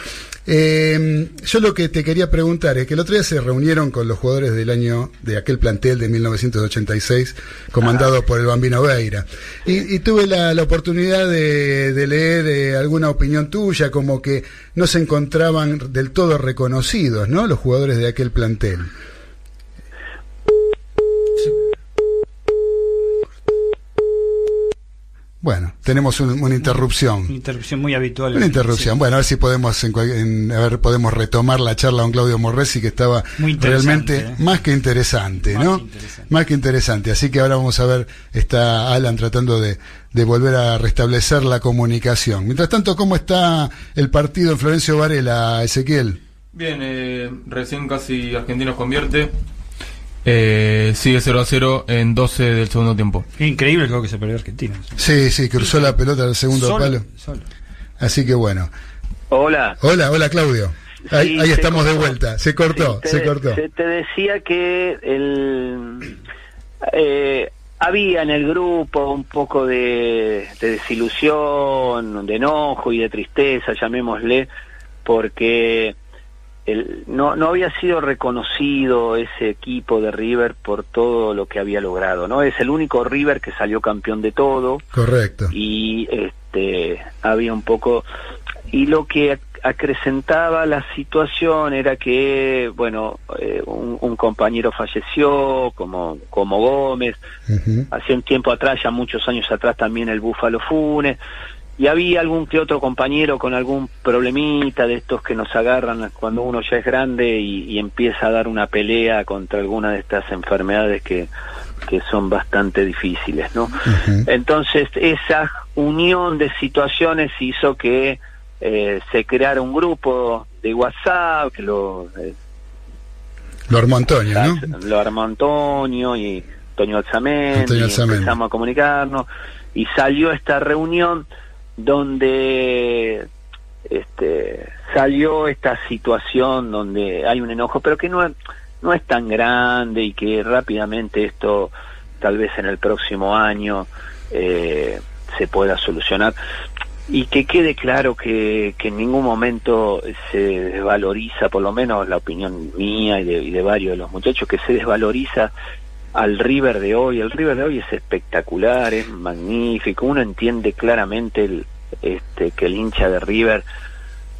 eh, yo lo que te quería preguntar es que el otro día se reunieron con los jugadores del año de aquel plantel de 1986, comandado por el Bambino Veira. Y, tuve la, oportunidad de, de leer eh, alguna opinión tuya, como que no se encontraban del todo reconocidos, ¿no? Los jugadores de aquel plantel. Bueno, tenemos un- una interrupción. Una interrupción muy habitual. Una interrupción. Bueno, a ver si podemos en en- a ver podemos retomar la charla con Claudio Morresi que estaba Muy interesante, realmente ¿eh? más que interesante, Más ¿no? que interesante. Más que interesante. Así que ahora vamos a ver está Alan tratando de, de volver a restablecer la comunicación. Mientras tanto, ¿cómo está el partido en Florencio Varela, Ezequiel? Bien, eh, recién casi Argentinos convierte. Eh, sigue 0 a 0 en 12 del segundo tiempo. Increíble el juego que se perdió Argentina. Sí, sí, cruzó la pelota al segundo Solo, palo. solo. Así que bueno. Hola. Hola, hola Claudio. Ahí, Sí, ahí se estamos de vuelta. Se cortó, Sí, te, se cortó. se te decía que el, eh, había en el grupo un poco de, de desilusión, de enojo y de tristeza, llamémosle, porque el- no, no había sido reconocido ese equipo de River por todo lo que había logrado, ¿no? Es el único River que salió campeón de todo Correcto. y este había un poco y lo que ac- acrecentaba la situación era que bueno eh, un, un compañero falleció como como Gómez hace un tiempo atrás ya muchos años atrás también el Búfalo Funes y había algún que otro compañero con algún problemita de estos que nos agarran cuando uno ya es grande y, y empieza a dar una pelea contra alguna de estas enfermedades que, que son bastante difíciles, ¿no? Entonces esa unión de situaciones hizo que eh, se creara un grupo de WhatsApp, que lo, eh, Lo armó Antonio, ¿no? lo armó Antonio y Antonio Alzamendi, Antonio y Alzamendi. empezamos a comunicarnos y salió esta reunión donde este salió esta situación donde hay un enojo, pero que no no es tan grande y que rápidamente esto tal vez en el próximo año eh, se pueda solucionar. Y que quede claro que, que en ningún momento se desvaloriza, por lo menos la opinión mía y de, y de varios de los muchachos, que se desvaloriza al River de hoy. El River de hoy es espectacular, es magnífico. Uno entiende claramente el, este, que el hincha de River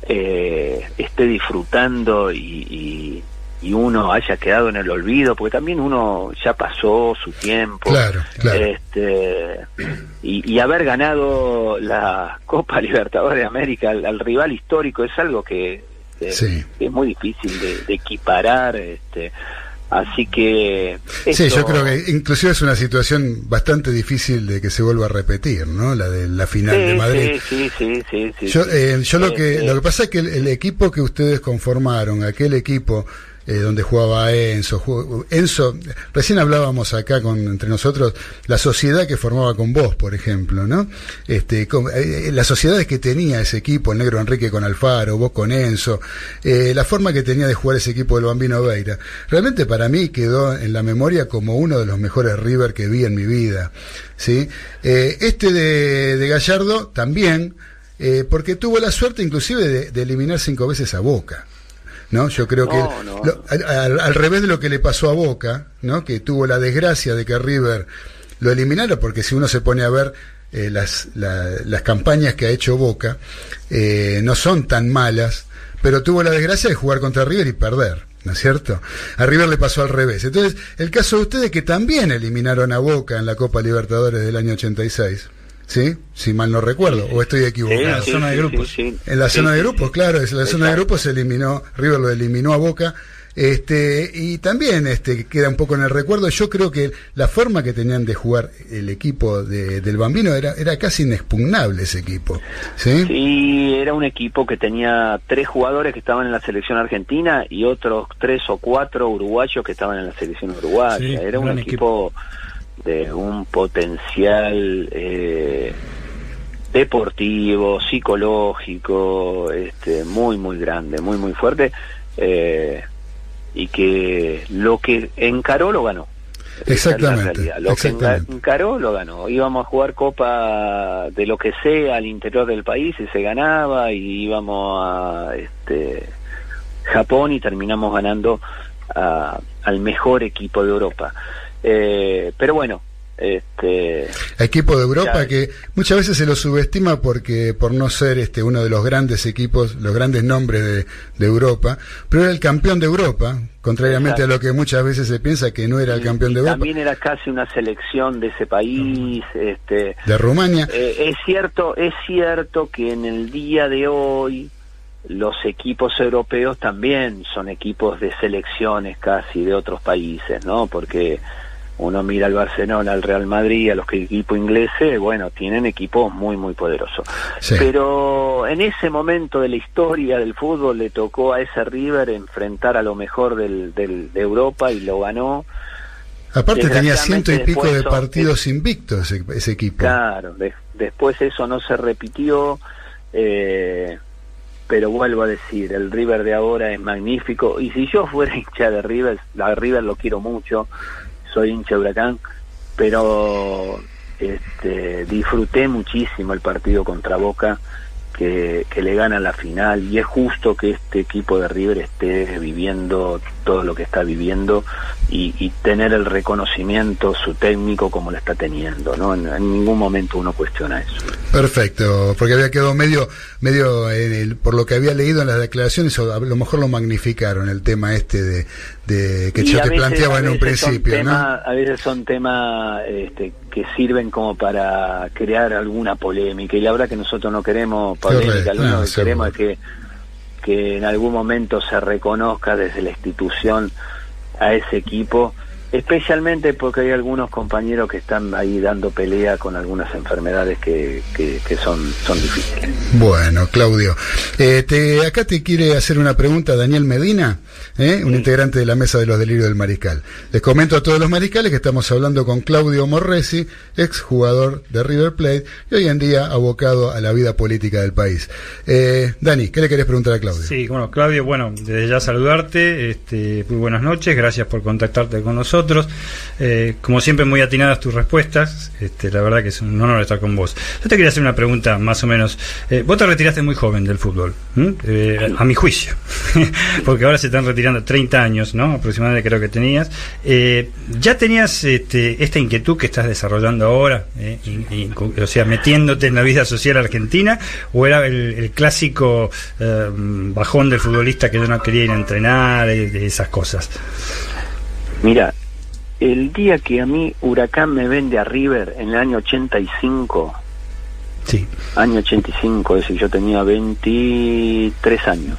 eh, esté disfrutando y, y, y uno haya quedado en el olvido, porque también uno ya pasó su tiempo. Claro, claro. Este, y, y haber ganado la Copa Libertadores de América al, al rival histórico es algo que, que- Sí. que es muy difícil de, de equiparar. Este, así que. Sí, yo creo que inclusive es una situación bastante difícil de que se vuelva a repetir, ¿no? La de la final Sí, de Madrid. Sí, sí, sí, sí, Yo, eh, yo lo que Este, lo que pasa es que el, el equipo que ustedes conformaron, aquel equipo eh, donde jugaba Enzo, jugó- Enzo, recién hablábamos acá con entre nosotros la sociedad que formaba con vos, por ejemplo, ¿no? Este, con- eh, eh, las sociedades que tenía ese equipo, el negro Enrique con Alfaro, vos con Enzo, la forma que tenía de jugar ese equipo del Bambino Veira, realmente para mí quedó en la memoria como uno de los mejores River que vi en mi vida, ¿sí? Este de, Gallardo también, porque tuvo la suerte inclusive de eliminar cinco veces a Boca. ¿No? Yo creo que No, no. lo- al, al- al revés de lo que le pasó a Boca, ¿no? Que tuvo la desgracia de que River lo eliminara, porque si uno se pone a ver eh, las, la- las campañas que ha hecho Boca, eh, no son tan malas, pero tuvo la desgracia de jugar contra River y perder. ¿No es cierto? A River le pasó al revés. Entonces, el caso de ustedes que también eliminaron a Boca en la Copa Libertadores del año 86, ¿sí? Si mal no recuerdo, o estoy equivocado. En la zona de grupos. En la Sí, zona de grupos, sí. claro, en la zona de grupos se eliminó, River lo eliminó a Boca, este, y también este, queda un poco en el recuerdo, yo creo que la forma que tenían de jugar el equipo de- del Bambino era, era casi inexpugnable ese equipo, ¿sí? Sí, era un equipo que tenía tres jugadores que estaban en la selección argentina y otros tres o cuatro uruguayos que estaban en la selección uruguaya. Sí, era un equipo de un potencial eh, deportivo, psicológico, este, muy, muy grande, muy, muy fuerte. eh, y que lo que encaró lo ganó. Exactamente. Lo que encaró lo ganó. Íbamos a jugar copa de lo que sea al interior del país y se ganaba y íbamos a este Japón y terminamos ganando a- al mejor equipo de Europa. Eh, pero bueno, este Equipo de Europa Ya. que muchas veces se lo subestima porque por no ser este uno de los grandes equipos, los grandes nombres de, de Europa, pero era el campeón de Europa, contrariamente a lo que muchas veces se piensa que no era el campeón de Europa, también era casi una selección de ese país. Este, de Rumania. Eh, es cierto, es cierto que en el día de hoy los equipos europeos también son equipos de selecciones casi de otros países, ¿no? Porque uno mira al Barcelona, al Real Madrid, a los que equipos ingleses, bueno, tienen equipos muy, muy poderosos. Sí. Pero en ese momento de la historia del fútbol le tocó a ese River enfrentar a lo mejor del, del- de Europa y lo ganó. Aparte tenía ciento y pico de después eso- partidos invictos ese, ese equipo. Claro, de- después eso no se repitió, eh, pero vuelvo a decir, el River de ahora es magnífico y si yo fuera hincha de River, la River lo quiero mucho, soy hincha Huracán, pero este, disfruté muchísimo el partido contra Boca, que, que le gana la final y es justo que este equipo de River esté viviendo todo lo que está viviendo y, y tener el reconocimiento su técnico como lo está teniendo no en, ningún momento uno cuestiona eso. Perfecto, porque había quedado medio, medio en el- por lo que había leído en las declaraciones, a lo mejor lo magnificaron el tema este de, de que Y yo te veces- planteaba en un principio, ¿no? A veces son temas este, que sirven como para crear alguna polémica y la verdad que nosotros no queremos polémica, lo único que queremos es que, que en algún momento se reconozca desde la institución a ese equipo, especialmente porque hay algunos compañeros que están ahí dando pelea con algunas enfermedades que, que, que son, son difíciles. Bueno, Claudio, eh, te- acá te quiere hacer una pregunta Daniel Medina, ¿eh? un integrante de la Mesa de los Delirios del Mariscal. Les comento a todos los mariscales que estamos hablando con Claudio Morresi, ex jugador de River Plate y hoy en día abocado a la vida política del país. Eh, Dani, ¿qué le querés preguntar a Claudio? Sí, bueno, Claudio, bueno, desde ya saludarte, este, muy buenas noches, gracias por contactarte con nosotros. Eh, como siempre, muy atinadas tus respuestas, este, la verdad que es un honor estar con vos. Yo te quería hacer una pregunta más o menos. Eh, vos te retiraste muy joven del fútbol. Eh, a mi juicio, porque ahora se están retirando 30 años, ¿no? Aproximadamente creo que tenías. ¿Ya tenías este, esta inquietud que estás desarrollando ahora, o sea, metiéndote en la vida social argentina, o era el, el clásico bajón del futbolista que yo no quería ir a entrenar, de esas cosas? Mira, el día que a mí Huracán me vende a River en el año 85, Sí. año 85, es decir, yo tenía 23 años.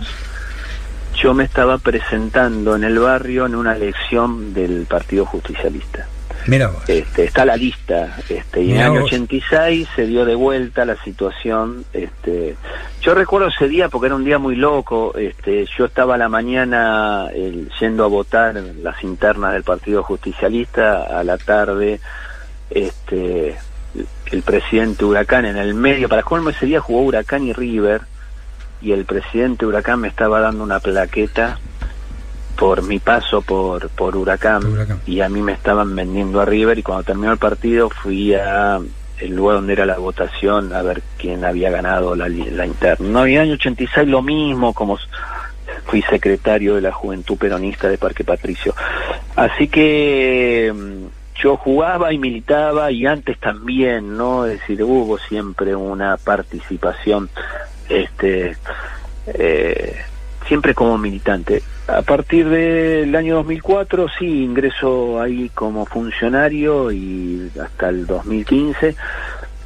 Yo me estaba presentando en el barrio en una elección del Partido Justicialista. Mira. Este, está la lista, este, y en el año vos. 86 se dio de vuelta la situación. Este, yo recuerdo ese día porque era un día muy loco. Este, yo estaba a la mañana el- yendo a votar en las internas del Partido Justicialista, a la tarde, este, el presidente Huracán en el medio. Para colmo ese día jugó Huracán y River y el presidente Huracán me estaba dando una plaqueta por mi paso por, por Huracán, y a mí me estaban vendiendo a River y cuando terminó el partido fui a el lugar donde era la votación a ver quién había ganado la, la interna. No, y en el año 86 lo mismo, como fui secretario de la Juventud Peronista de Parque Patricio. Así que mm, yo jugaba y militaba y antes también, ¿no? Es decir, hubo siempre una participación este eh, siempre como militante. A partir del año 2004 sí ingreso ahí como funcionario y hasta el 2015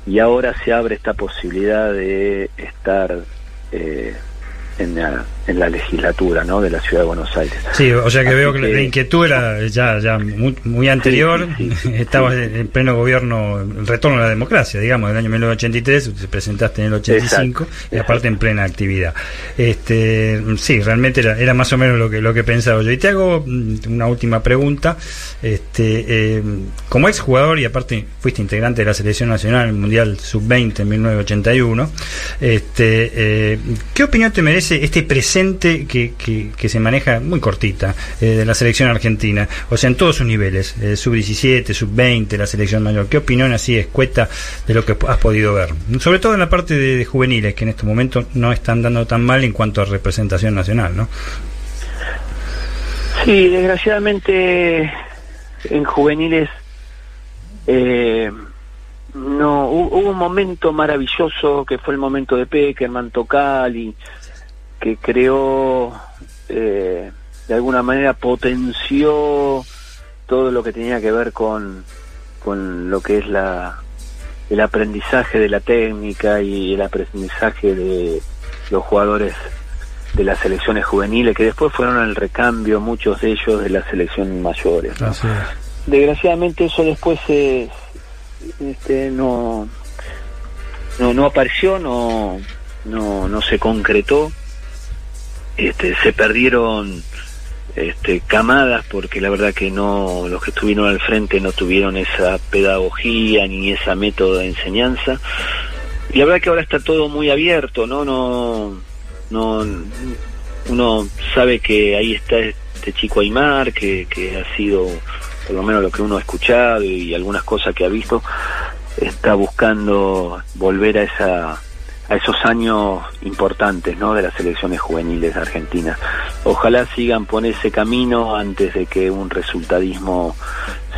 y ahora se abre esta posibilidad de estar eh, en, la, en la legislatura ¿no? de la ciudad de Buenos Aires. Sí, o sea que Así veo que, la- inquietud era ya, ya muy, muy anterior, estabas en pleno gobierno, el retorno a la democracia, digamos, del año 1983, te presentaste en el 85 y aparte en plena actividad. Este, sí, realmente era, era más o menos lo que lo que pensaba yo. Y te hago mm, una última pregunta. Este, eh, como ex jugador y aparte fuiste integrante de la selección nacional en el Mundial Sub-20 en 1981, este, eh, ¿qué opinión te merece este presente que, que, se maneja muy cortita eh, de la selección argentina? O sea, en todos sus niveles, eh, Sub-17, Sub-20, la selección mayor. ¿Qué opinión así escueta de lo que has podido ver? Sobre todo en la parte de, juveniles, que en este momento no están dando tan mal en cuanto a representación nacional, ¿no? Sí, desgraciadamente en juveniles eh, no hu- hubo un momento maravilloso que fue el momento de Peckerman, Tocali, que creó eh, de alguna manera potenció todo lo que tenía que ver con, con lo que es la el aprendizaje de la técnica y el aprendizaje de los jugadores de las selecciones juveniles que después fueron al recambio muchos de ellos de las selecciones mayores ¿no? desgraciadamente eso después se este, no no no apareció no no no se concretó este se perdieron este camadas porque la verdad que no los que estuvieron al frente no tuvieron esa pedagogía ni esa método de enseñanza. Y la verdad que ahora está todo muy abierto no no no uno sabe que ahí está este chico Aymar que, que ha sido por lo menos lo que uno ha escuchado y algunas cosas que ha visto está buscando volver a esa a esos años importantes ¿no? de las selecciones juveniles argentinas. Ojalá sigan por ese camino antes de que un resultadismo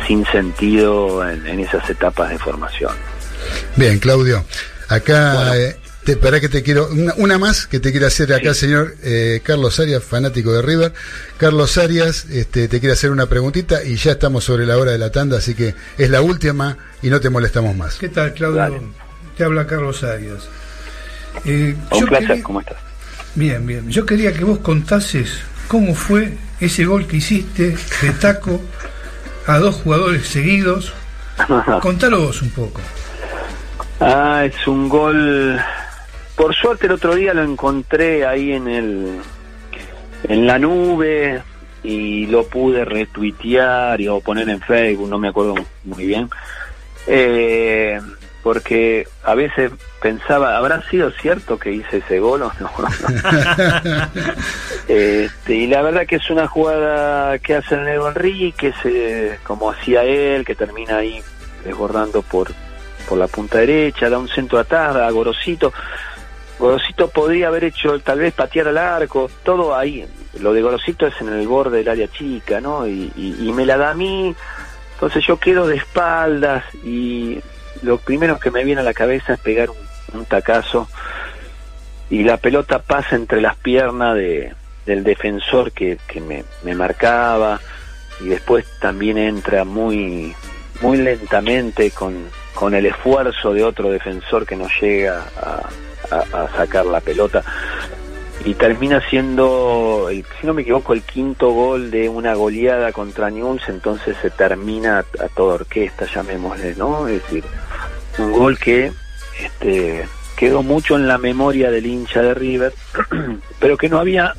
sin sentido en, en esas etapas de formación. Bien, Claudio. Acá, eh, te, para que te quiero, una, una más que te quiere hacer acá el señor eh, Carlos Arias, fanático de River. Carlos Arias, este, te quiere hacer una preguntita y ya estamos sobre la hora de la tanda, así que es la última y no te molestamos más. ¿Qué tal, Claudio? Te habla Carlos Arias. Eh, Un placer, quería- ¿cómo estás? Bien, bien. Yo quería que vos contases cómo fue ese gol que hiciste de taco a dos jugadores seguidos. Contalo vos un poco. Ah, es un gol. Por suerte el otro día lo encontré ahí en el en la nube y lo pude retuitear y o poner en Facebook, no me acuerdo muy bien. Eh, porque a veces pensaba, ¿habrá sido cierto que hice ese gol o no? Este, y la verdad que es una jugada que hace el Negro Enrique, se, como hacía él, que termina ahí desbordando por, por la punta derecha, da un centro atrás, a Gorosito. Gorosito podría haber hecho tal vez patear al arco, todo ahí. Lo de Gorosito es en el borde del área chica, ¿no? Y, y- y me la da a mí, entonces yo quedo de espaldas y lo primero que me viene a la cabeza es pegar un, tacazo y la pelota pasa entre las piernas de, del defensor que, que me, me marcaba y después también entra muy muy lentamente con, con el esfuerzo de otro defensor que no llega a- a sacar la pelota y termina siendo, el- si no me equivoco, el quinto gol de una goleada contra Newell's, entonces se termina a, toda orquesta, llamémosle, ¿no? Es decir, un gol que este, quedó mucho en la memoria del hincha de River, pero que no había,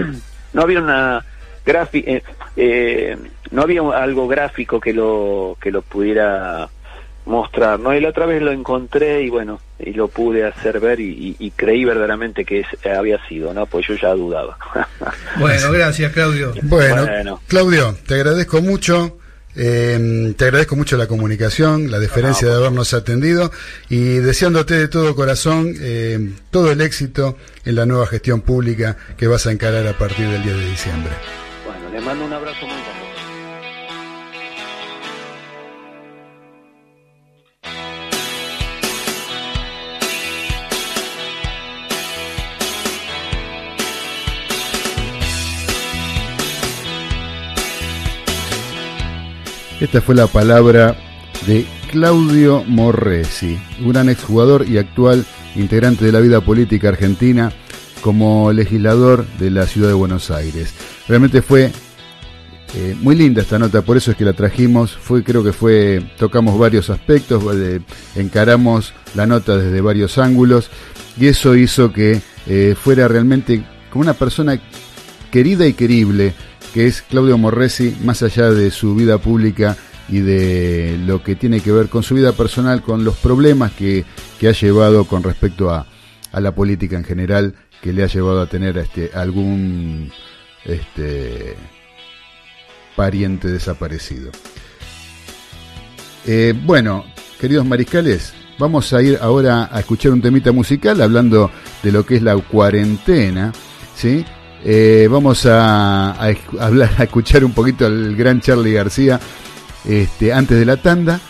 no había una grafi- eh, eh, no había algo gráfico que lo que lo pudiera mostrar, ¿no? Y la otra vez lo encontré y bueno, y lo pude hacer ver y, y- y creí verdaderamente que es- había sido, ¿no? Pues yo ya dudaba. Bueno, gracias, Claudio. Bueno, Bueno. Claudio, te agradezco mucho. eh, te agradezco mucho la comunicación, la deferencia de habernos atendido y deseándote de todo corazón eh, todo el éxito en la nueva gestión pública que vas a encarar a partir del 10 de diciembre. bueno, le mando un abrazo muy grande. Esta fue la palabra de Claudio Morresi, un gran exjugador y actual integrante de la vida política argentina como legislador de la ciudad de Buenos Aires. Realmente fue eh, muy linda esta nota, por eso es que la trajimos. Fue, creo que fue, tocamos varios aspectos, eh, encaramos la nota desde varios ángulos y eso hizo que eh, fuera realmente como una persona querida y querible, que es Claudio Morresi, más allá de su vida pública y de lo que tiene que ver con su vida personal, con los problemas que, que ha llevado con respecto a, a la política en general, que le ha llevado a tener este, algún este, pariente desaparecido. Eh, bueno, queridos mariscales, vamos a ir ahora a escuchar un temita musical hablando de lo que es la cuarentena, ¿sí? Eh, vamos a, hablar, a escuchar un poquito al gran Charlie García este, antes de la tanda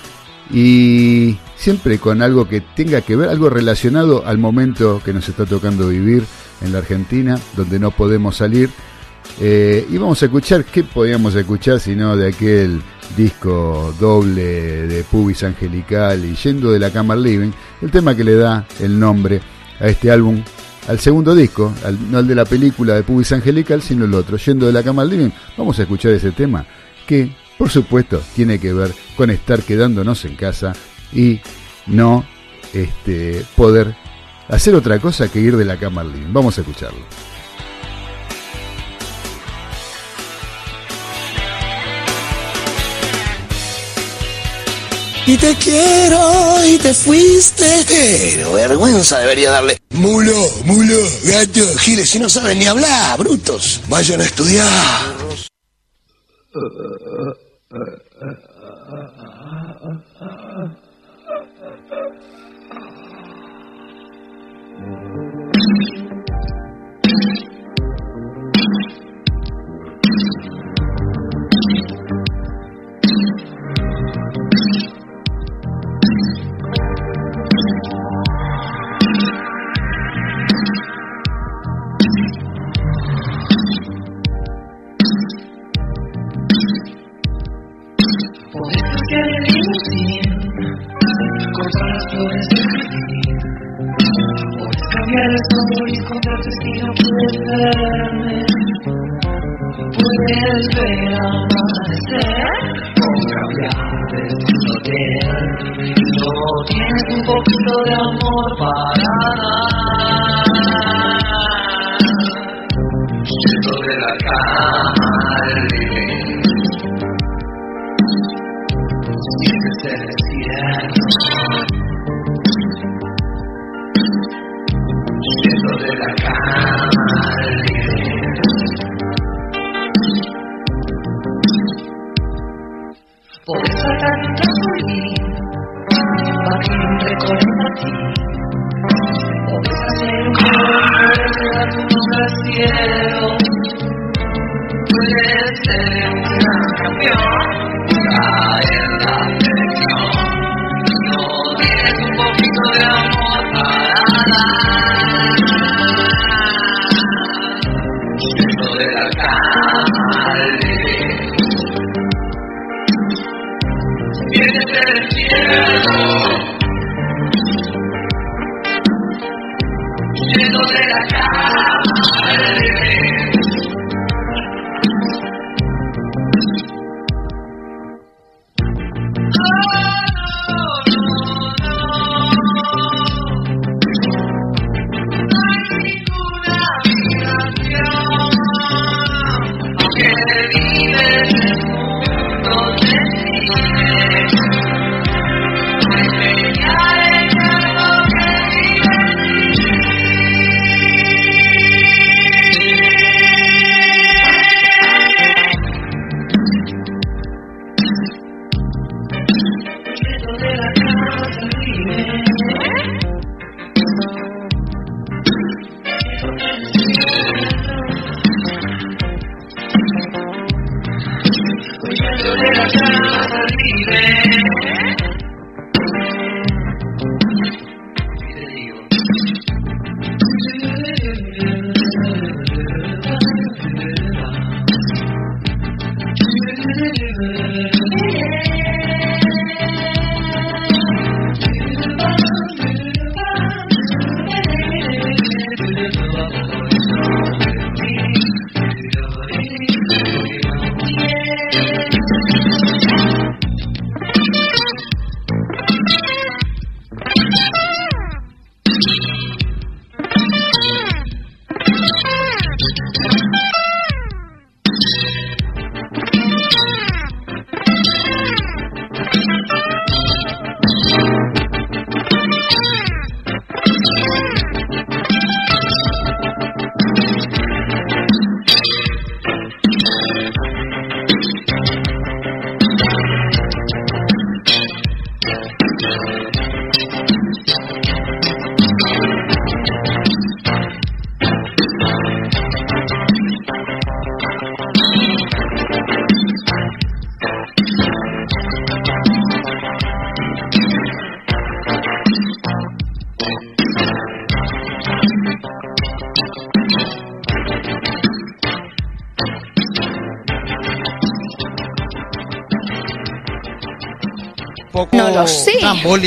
y siempre con algo que tenga que ver, algo relacionado al momento que nos está tocando vivir en la Argentina, donde no podemos salir. Eh, y vamos a escuchar, ¿qué podíamos escuchar sino de aquel disco doble de Pubis Angelical y Yendo de la Cama al Living? El tema que le da el nombre a este álbum, al segundo disco, al- no al de la película de Pubis Angelical, sino el otro, Yendo de la Cama al Living. Vamos a escuchar ese tema que, por supuesto, tiene que ver con estar quedándonos en casa y no este, poder hacer otra cosa que ir de la cama al living. Vamos a escucharlo. Y te quiero y te fuiste. Pero vergüenza debería darle. Mulo, mulo, gato, giles, si no saben ni hablar, brutos. Vayan a estudiar. puedes ver amanecer. No tienes un poquito de amor para cielo. Puedes ser un gran campeón, caer la selección. No tienes un poquito de amor para dar. Yendo de la cama. Vienes del cielo, yendo de la cama al living.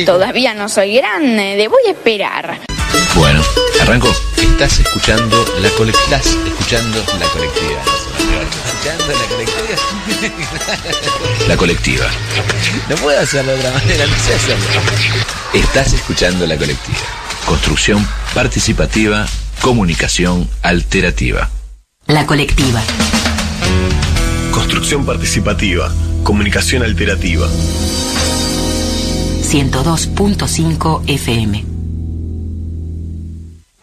Todavía no soy grande. Debo esperar. Bueno, arranco. Estás escuchando la colectiva. Estás escuchando la colectiva. Escuchando la colectiva. La colectiva. No puedo hacerlo de otra manera, no sé hacerlo. Estás escuchando la colectiva. Construcción participativa, comunicación alterativa. La colectiva. Construcción participativa, comunicación alterativa. 102.5 FM.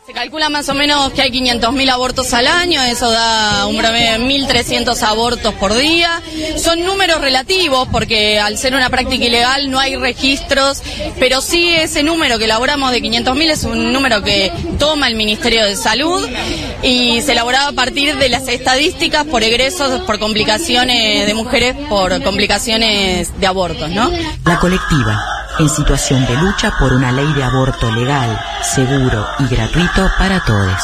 Se calcula más o menos que hay 500.000 abortos al año, eso da un promedio de 1.300 abortos por día. Son números relativos porque al ser una práctica ilegal no hay registros, pero sí ese número que elaboramos de 500.000 es un número que toma el Ministerio de Salud y se elaboraba a partir de las estadísticas por egresos, por complicaciones de mujeres, por complicaciones de abortos, ¿no? La colectiva. En situación de lucha por una ley de aborto legal, seguro y gratuito para todos.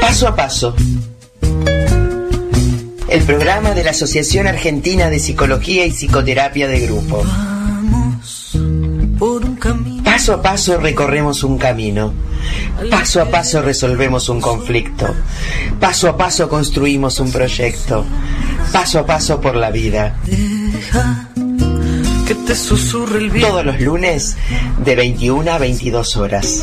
Paso a paso. El programa de la Asociación Argentina de Psicología y Psicoterapia de Grupo. Paso a paso recorremos un camino. Paso a paso resolvemos un conflicto. Paso a paso construimos un proyecto. Paso a paso por la vida. Todos los lunes de 21 a 22 horas.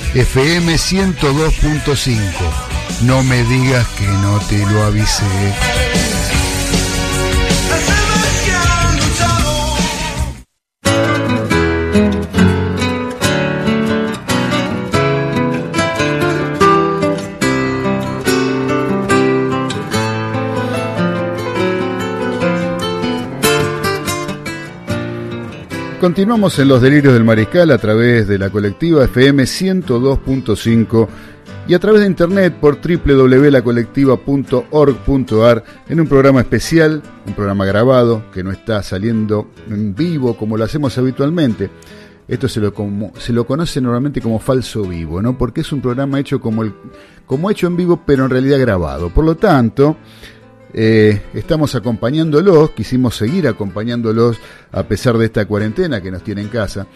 FM 102.5. No me digas que no te lo avisé. Continuamos en los delirios del mariscal a través de la colectiva FM 102.5 y a través de internet por www.lacolectiva.org.ar en un programa especial, un programa grabado que no está saliendo en vivo como lo hacemos habitualmente. Esto se lo, se lo conoce normalmente como falso vivo, ¿no? Porque es un programa hecho como, el, como hecho en vivo, pero en realidad grabado. Por lo tanto, eh, estamos acompañándolos, quisimos seguir acompañándolos a pesar de esta cuarentena que nos tiene en casa.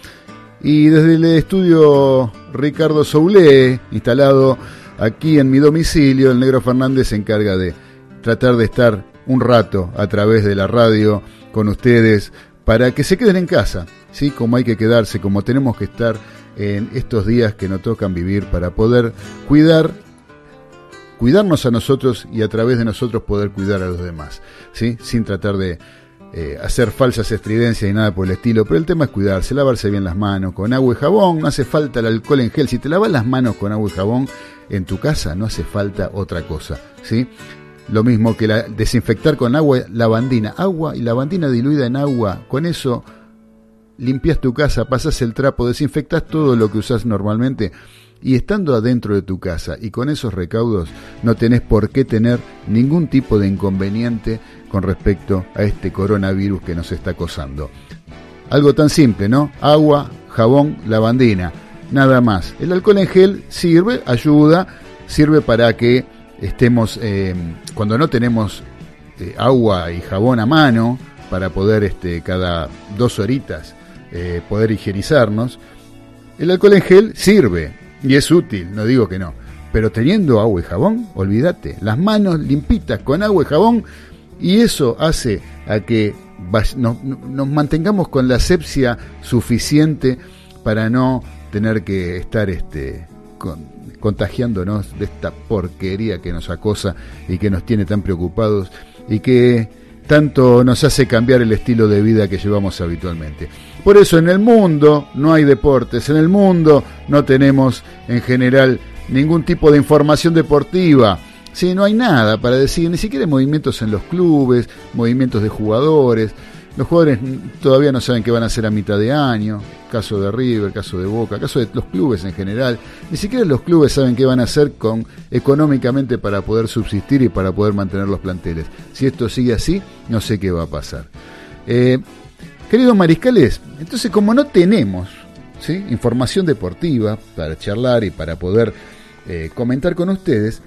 Y desde el estudio Ricardo Soulé, instalado aquí en mi domicilio, el negro Fernández se encarga de tratar de estar un rato a través de la radio con ustedes para que se queden en casa, ¿sí? Como hay que quedarse, como tenemos que estar en estos días que nos tocan vivir para poder cuidar cuidarnos a nosotros y a través de nosotros poder cuidar a los demás, ¿sí? Sin tratar de eh, hacer falsas estridencias y nada por el estilo, pero el tema es cuidarse, lavarse bien las manos con agua y jabón, no hace falta el alcohol en gel, si te lavas las manos con agua y jabón en tu casa no hace falta otra cosa, ¿sí? Lo mismo que la, desinfectar con agua, lavandina, agua y lavandina diluida en agua, con eso limpias tu casa, pasas el trapo, desinfectas todo lo que usas normalmente y estando adentro de tu casa y con esos recaudos no tenés por qué tener ningún tipo de inconveniente con respecto a este coronavirus que nos está acosando. Algo tan simple, ¿no? Agua, jabón, lavandina, nada más. El alcohol en gel sirve, ayuda, sirve para que estemos, eh, cuando no tenemos eh, agua y jabón a mano, para poder este, cada dos horitas eh, poder higienizarnos, el alcohol en gel sirve y es útil, no digo que no. Pero teniendo agua y jabón, olvídate, las manos limpitas con agua y jabón y eso hace a que nos, nos mantengamos con la asepsia suficiente para no tener que estar este, con- contagiándonos de esta porquería que nos acosa y que nos tiene tan preocupados y que tanto nos hace cambiar el estilo de vida que llevamos habitualmente. Por eso en el mundo no hay deportes, en el mundo no tenemos en general ningún tipo de información deportiva. Sí, no hay nada para decir, ni siquiera hay movimientos en los clubes, movimientos de jugadores. Los jugadores todavía no saben qué van a hacer a mitad de año, caso de River, caso de Boca, caso de los clubes en general. Ni siquiera los clubes saben qué van a hacer con económicamente para poder subsistir y para poder mantener los planteles. Si esto sigue así, no sé qué va a pasar. Eh, queridos mariscales, entonces como no tenemos información deportiva para charlar y para poder eh, comentar con ustedes,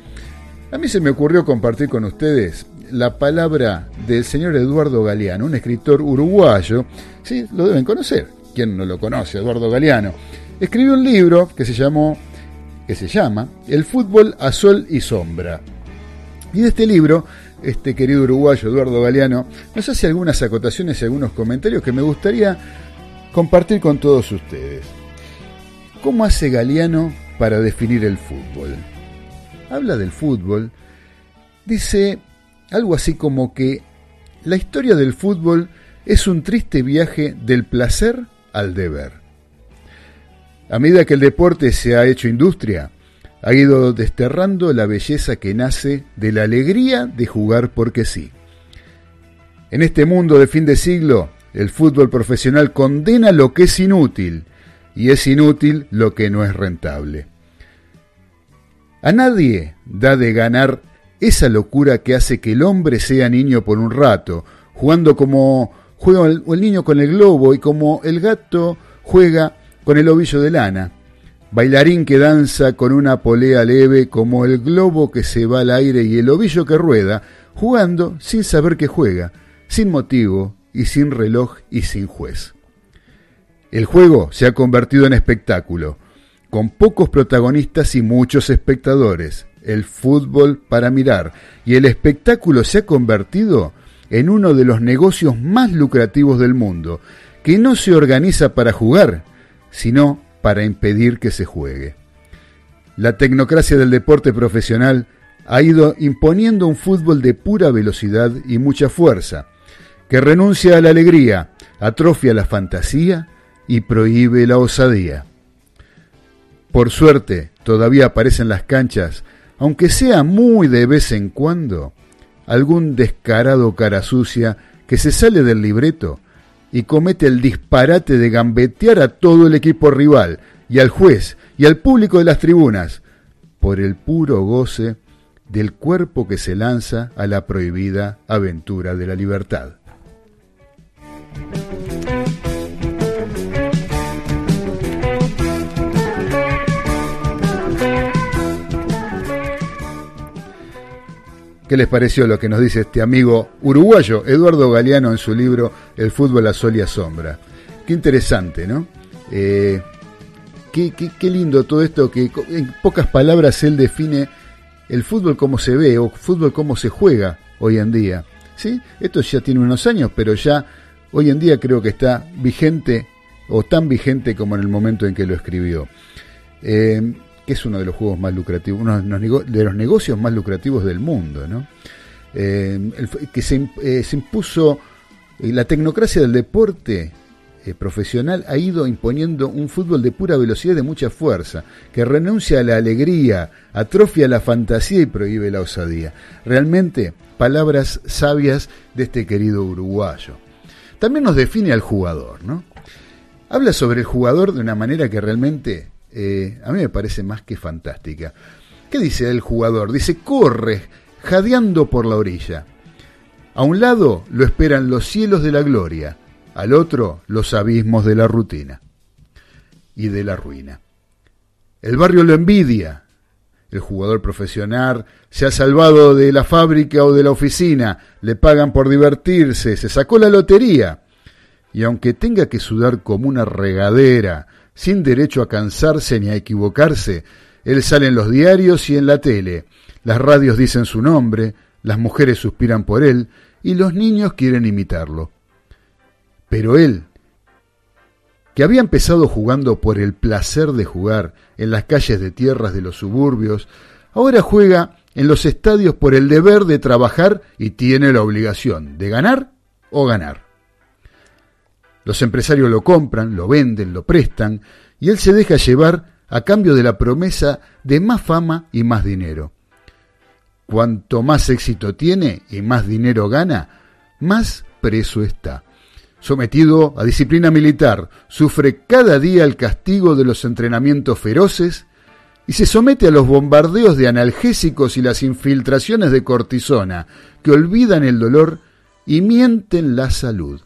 a mí se me ocurrió compartir con ustedes la palabra del señor Eduardo Galeano, un escritor uruguayo, sí, lo deben conocer, ¿quién no lo conoce? Eduardo Galeano. Escribió un libro que se llamó que se llama El fútbol a sol y sombra. Y de este libro, este querido uruguayo Eduardo Galeano nos hace algunas acotaciones y algunos comentarios que me gustaría compartir con todos ustedes. ¿Cómo hace Galeano para definir el fútbol? Habla del fútbol, dice algo así como que la historia del fútbol es un triste viaje del placer al deber. A medida que el deporte se ha hecho industria, ha ido desterrando la belleza que nace de la alegría de jugar porque sí. En este mundo de fin de siglo, el fútbol profesional condena lo que es inútil y es inútil lo que no es rentable. A nadie da de ganar esa locura que hace que el hombre sea niño por un rato, jugando como juega el, niño con el globo y como el gato juega con el ovillo de lana. Bailarín que danza con una polea leve como el globo que se va al aire y el ovillo que rueda, jugando sin saber que juega, sin motivo y sin reloj y sin juez. El juego se ha convertido en espectáculo, con pocos protagonistas y muchos espectadores, el fútbol para mirar, y el espectáculo se ha convertido en uno de los negocios más lucrativos del mundo, que no se organiza para jugar, sino para impedir que se juegue. La tecnocracia del deporte profesional ha ido imponiendo un fútbol de pura velocidad y mucha fuerza, que renuncia a la alegría, atrofia la fantasía y prohíbe la osadía. Por suerte, todavía aparece en las canchas, aunque sea muy de vez en cuando, algún descarado cara sucia que se sale del libreto y comete el disparate de gambetear a todo el equipo rival y al juez y al público de las tribunas por el puro goce del cuerpo que se lanza a la prohibida aventura de la libertad. ¿Qué les pareció lo que nos dice este amigo uruguayo, Eduardo Galeano, en su libro El fútbol a sol y a sombra? Qué interesante, ¿no? Eh, qué, qué, lindo todo esto que en pocas palabras él define el fútbol como se ve o fútbol como se juega hoy en día. ¿sí? Esto ya tiene unos años, pero ya hoy en día creo que está vigente o tan vigente como en el momento en que lo escribió. Eh, que es uno de los juegos más lucrativos, uno de los negocios más lucrativos del mundo, ¿no? Eh, que se, eh, se impuso eh, la tecnocracia del deporte profesional ha ido imponiendo un fútbol de pura velocidad y de mucha fuerza, que renuncia a la alegría, atrofia la fantasía y prohíbe la osadía. Realmente, palabras sabias de este querido uruguayo. También nos define al jugador, ¿no? Habla sobre el jugador de una manera que realmente eh, a mí me parece más que fantástica. ¿Qué dice el jugador? Dice, corre, jadeando por la orilla. A un lado lo esperan los cielos de la gloria, al otro los abismos de la rutina y de la ruina. El barrio lo envidia. El jugador profesional se ha salvado de la fábrica o de la oficina, le pagan por divertirse, se sacó la lotería. Y aunque tenga que sudar como una regadera, sin derecho a cansarse ni a equivocarse, él sale en los diarios y en la tele. Las radios dicen su nombre, las mujeres suspiran por él y los niños quieren imitarlo. Pero él, que había empezado jugando por el placer de jugar en las calles de tierras de los suburbios, ahora juega en los estadios por el deber de trabajar y tiene la obligación de ganar o ganar. Los empresarios lo compran, lo venden, lo prestan, y él se deja llevar a cambio de la promesa de más fama y más dinero. Cuanto más éxito tiene y más dinero gana, más preso está. Sometido a disciplina militar, sufre cada día el castigo de los entrenamientos feroces y se somete a los bombardeos de analgésicos y las infiltraciones de cortisona que olvidan el dolor y mienten la salud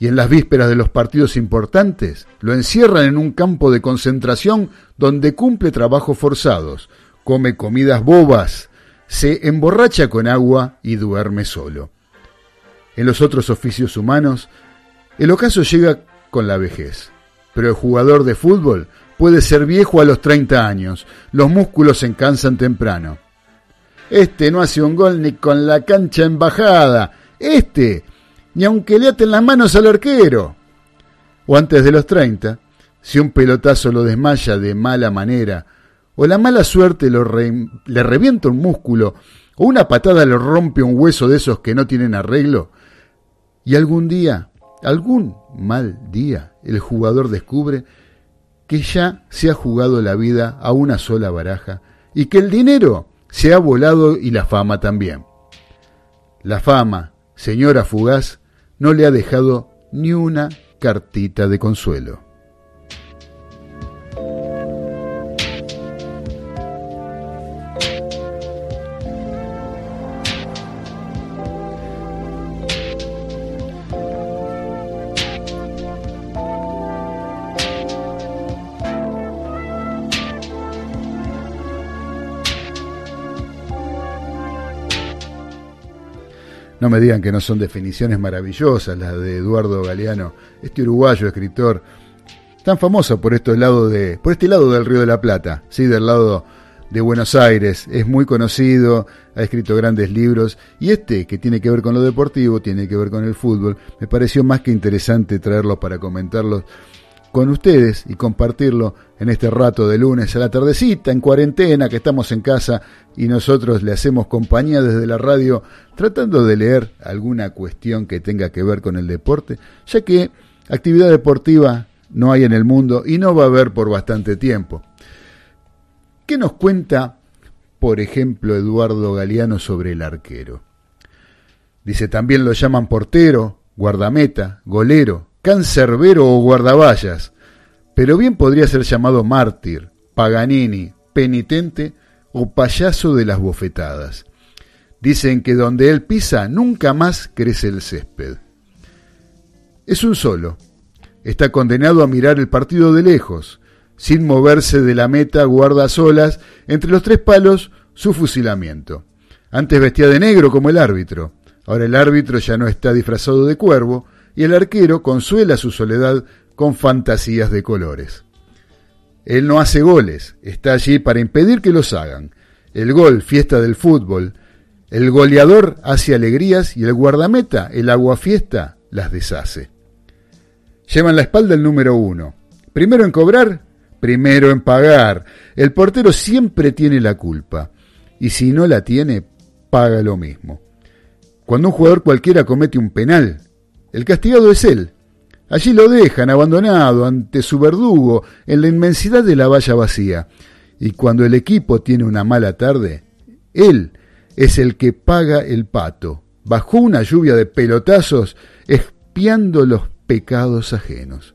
y en las vísperas de los partidos importantes lo encierran en un campo de concentración donde cumple trabajos forzados, come comidas bobas, se emborracha con agua y duerme solo. En los otros oficios humanos, el ocaso llega con la vejez, pero el jugador de fútbol puede ser viejo a los 30 años, los músculos se cansan temprano. Este no hace un gol ni con la cancha embajada, este ni aunque le aten las manos al arquero. O antes de los 30, si un pelotazo lo desmaya de mala manera, o la mala suerte lo re, le revienta un músculo, o una patada le rompe un hueso de esos que no tienen arreglo, y algún día, algún mal día, el jugador descubre que ya se ha jugado la vida a una sola baraja y que el dinero se ha volado y la fama también. La fama, señora fugaz, no le ha dejado ni una cartita de consuelo. No me digan que no son definiciones maravillosas las de Eduardo Galeano, este uruguayo escritor tan famoso por este lado de por este lado del Río de la Plata, sí, del lado de Buenos Aires, es muy conocido, ha escrito grandes libros. Y este que tiene que ver con lo deportivo, tiene que ver con el fútbol, me pareció más que interesante traerlo para comentarlos con ustedes y compartirlo en este rato de lunes a la tardecita, en cuarentena, que estamos en casa y nosotros le hacemos compañía desde la radio tratando de leer alguna cuestión que tenga que ver con el deporte, ya que actividad deportiva no hay en el mundo y no va a haber por bastante tiempo. ¿Qué nos cuenta, por ejemplo, Eduardo Galeano sobre el arquero? Dice, también lo llaman portero, guardameta, golero, cancerbero o guardaballas, pero bien podría ser llamado mártir, paganini, penitente o payaso de las bofetadas. Dicen que donde él pisa nunca más crece el césped. Es un solo. Está condenado a mirar el partido de lejos. Sin moverse de la meta guarda solas entre los tres palos su fusilamiento. Antes vestía de negro como el árbitro. Ahora el árbitro ya no está disfrazado de cuervo y el arquero consuela su soledad con fantasías de colores. Él no hace goles, está allí para impedir que los hagan. El gol, fiesta del fútbol. El goleador hace alegrías y el guardameta, el aguafiesta, las deshace. Llevan la espalda el número uno. Primero en cobrar, primero en pagar. El portero siempre tiene la culpa. Y si no la tiene, paga lo mismo. Cuando un jugador cualquiera comete un penal, el castigado es él. Allí lo dejan abandonado ante su verdugo en la inmensidad de la valla vacía. Y cuando el equipo tiene una mala tarde, él es el que paga el pato, bajo una lluvia de pelotazos, expiando los pecados ajenos.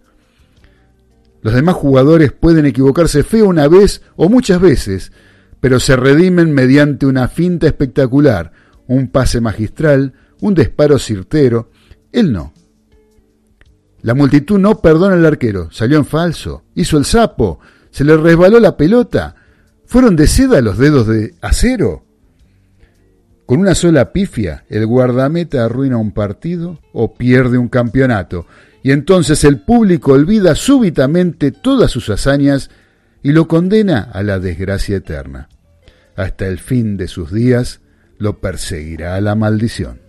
Los demás jugadores pueden equivocarse feo una vez o muchas veces, pero se redimen mediante una finta espectacular, un pase magistral, un disparo certero. Él no. La multitud no perdona al arquero. Salió en falso. Hizo el sapo. Se le resbaló la pelota. ¿Fueron de seda los dedos de acero? Con una sola pifia, el guardameta arruina un partido o pierde un campeonato, y entonces el público olvida súbitamente todas sus hazañas y lo condena a la desgracia eterna. Hasta el fin de sus días lo perseguirá la maldición.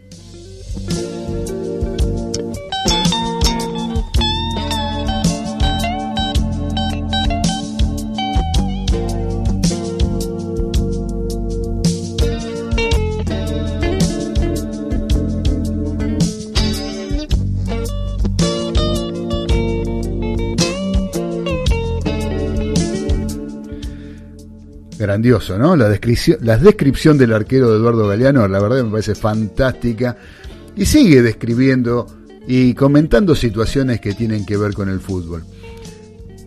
Grandioso, ¿no? La descripción, la descripción del arquero de Eduardo Galeano, la verdad me parece fantástica. Y sigue describiendo y comentando situaciones que tienen que ver con el fútbol.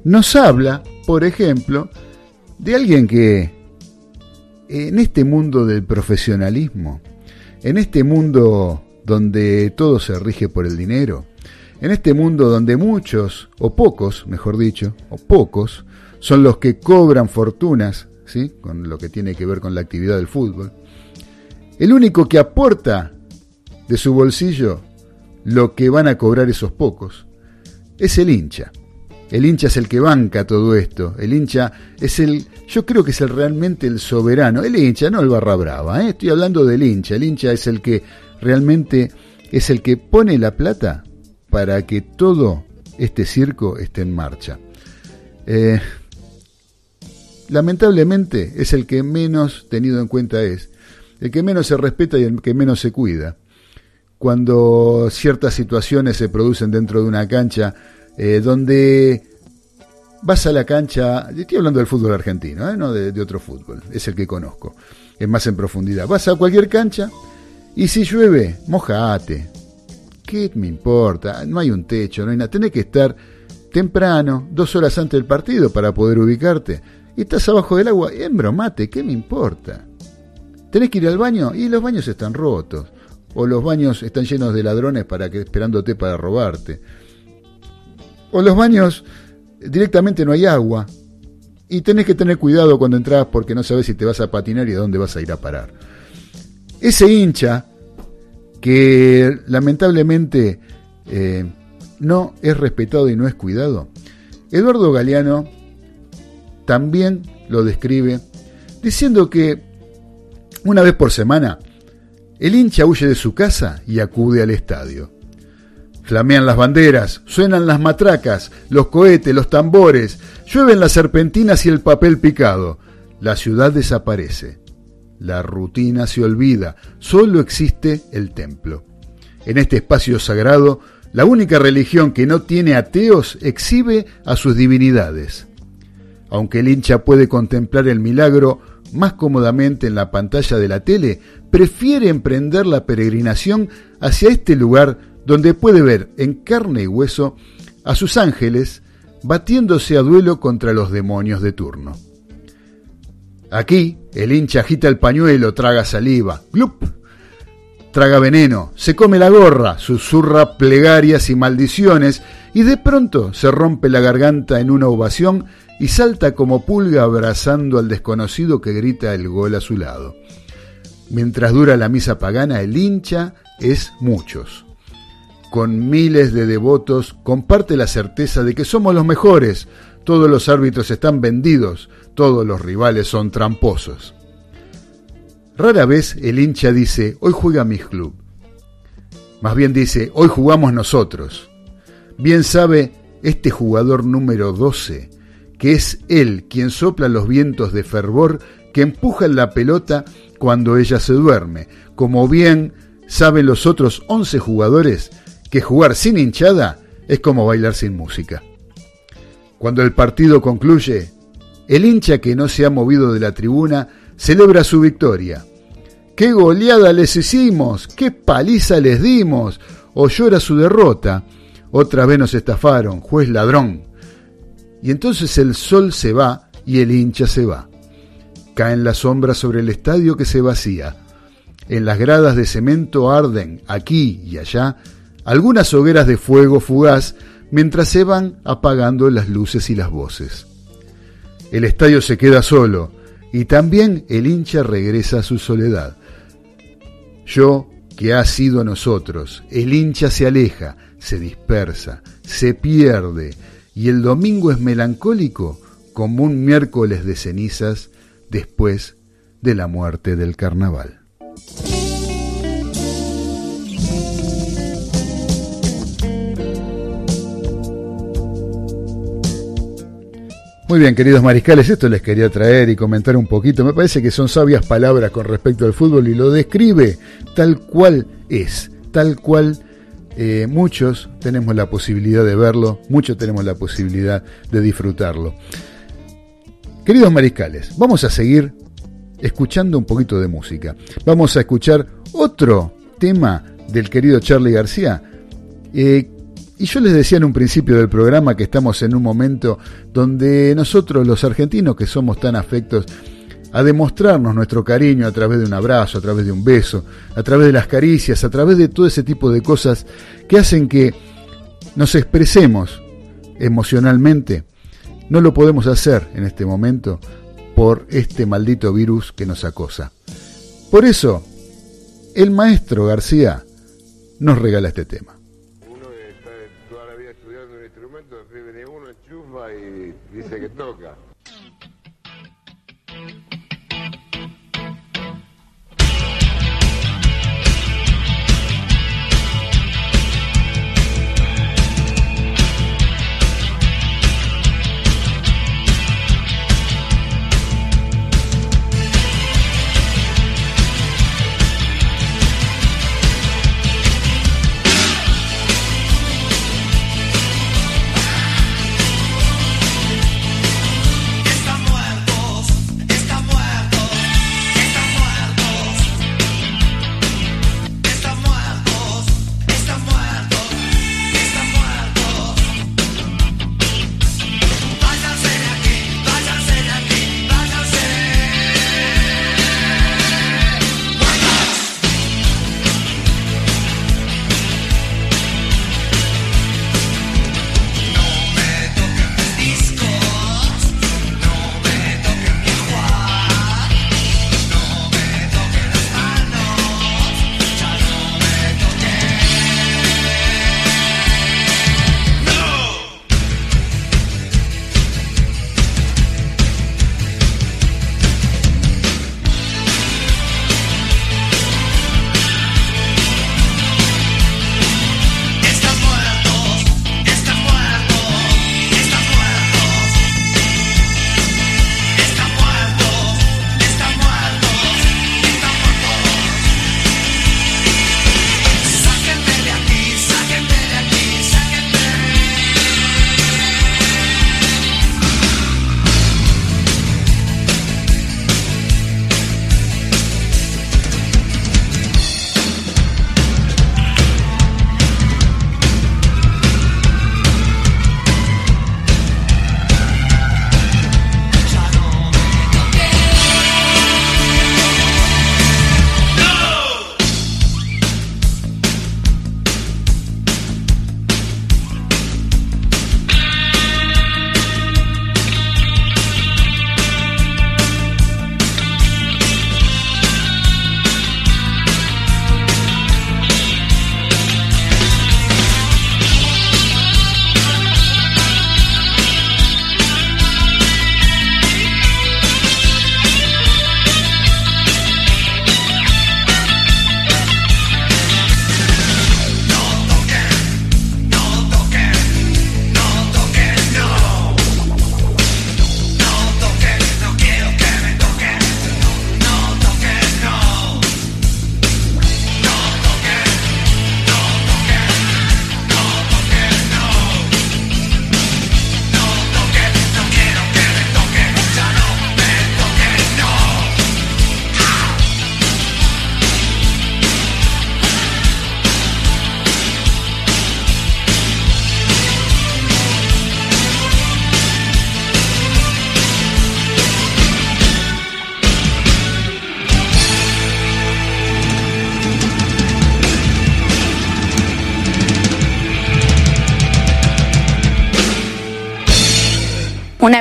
Nos habla, por ejemplo, de alguien que en este mundo del profesionalismo, en este mundo donde todo se rige por el dinero, en este mundo donde muchos, o pocos, mejor dicho, o pocos, son los que cobran fortunas con lo que tiene que ver con la actividad del fútbol. El único que aporta de su bolsillo lo que van a cobrar esos pocos es el hincha. El hincha es el que banca todo esto. El hincha es el, yo creo que es el realmente el soberano. El hincha, no el barra brava. ¿eh? Estoy hablando del hincha. El hincha es el que realmente es el que pone la plata para que todo este circo esté en marcha. Eh, lamentablemente es el que menos tenido en cuenta es. el que menos se respeta y el que menos se cuida. Cuando ciertas situaciones se producen dentro de una cancha eh, donde vas a la cancha, estoy hablando del fútbol argentino, ¿eh? no de, otro fútbol, es el que conozco, es más en profundidad. Vas a cualquier cancha y si llueve, mojate. ¿Qué me importa? No hay un techo, no hay nada. Tenés que estar temprano, dos horas antes del partido para poder ubicarte. Estás abajo del agua, embromate, ¿qué me importa? Tenés que ir al baño y los baños están rotos. O los baños están llenos de ladrones para que, esperándote para robarte. O los baños directamente no hay agua. Y tenés que tener cuidado cuando entras porque no sabes si te vas a patinar y a dónde vas a ir a parar. Ese hincha que lamentablemente eh, no es respetado y no es cuidado, Eduardo Galeano también lo describe diciendo que una vez por semana el hincha huye de su casa y acude al estadio. Flamean las banderas, suenan las matracas, los cohetes, los tambores, llueven las serpentinas y el papel picado. La ciudad desaparece. La rutina se olvida, solo existe el templo. En este espacio sagrado, la única religión que no tiene ateos exhibe a sus divinidades. Aunque el hincha puede contemplar el milagro más cómodamente en la pantalla de la tele, prefiere emprender la peregrinación hacia este lugar donde puede ver en carne y hueso a sus ángeles batiéndose a duelo contra los demonios de turno. Aquí, el hincha agita el pañuelo, traga saliva, glup, traga veneno, se come la gorra, susurra plegarias y maldiciones, y de pronto se rompe la garganta en una ovación y salta como pulga abrazando al desconocido que grita el gol a su lado. Mientras dura la misa pagana, el hincha es muchos. Con miles de devotos comparte la certeza de que somos los mejores, todos los árbitros están vendidos, todos los rivales son tramposos. Rara vez el hincha dice, hoy juega mi club. Más bien dice, hoy jugamos nosotros. Bien sabe este jugador número 12, que es él quien sopla los vientos de fervor que empujan la pelota cuando ella se duerme, como bien saben los otros 11 jugadores que jugar sin hinchada es como bailar sin música. Cuando el partido concluye, el hincha que no se ha movido de la tribuna celebra su victoria. ¡Qué goleada les hicimos! ¡Qué paliza les dimos! O llora su derrota. Otra vez nos estafaron, juez ladrón. Y entonces el sol se va y el hincha se va. Caen las sombras sobre el estadio que se vacía. En las gradas de cemento arden, aquí y allá, algunas hogueras de fuego fugaz mientras se van apagando las luces y las voces. El estadio se queda solo y también el hincha regresa a su soledad. Yo, que ha sido nosotros, el hincha se aleja, se dispersa, se pierde y el domingo es melancólico como un miércoles de cenizas después de la muerte del carnaval. Muy bien, queridos mariscales, esto les quería traer y comentar un poquito. Me parece que son sabias palabras con respecto al fútbol y lo describe tal cual es, tal cual eh, muchos tenemos la posibilidad de verlo, muchos tenemos la posibilidad de disfrutarlo. Queridos mariscales, vamos a seguir escuchando un poquito de música. Vamos a escuchar otro tema del querido Charlie García. Eh, y yo les decía en un principio del programa que estamos en un momento donde nosotros los argentinos que somos tan afectos a demostrarnos nuestro cariño a través de un abrazo, a través de un beso, a través de las caricias, a través de todo ese tipo de cosas que hacen que nos expresemos emocionalmente, no lo podemos hacer en este momento por este maldito virus que nos acosa. Por eso, el maestro García nos regala este tema. Dice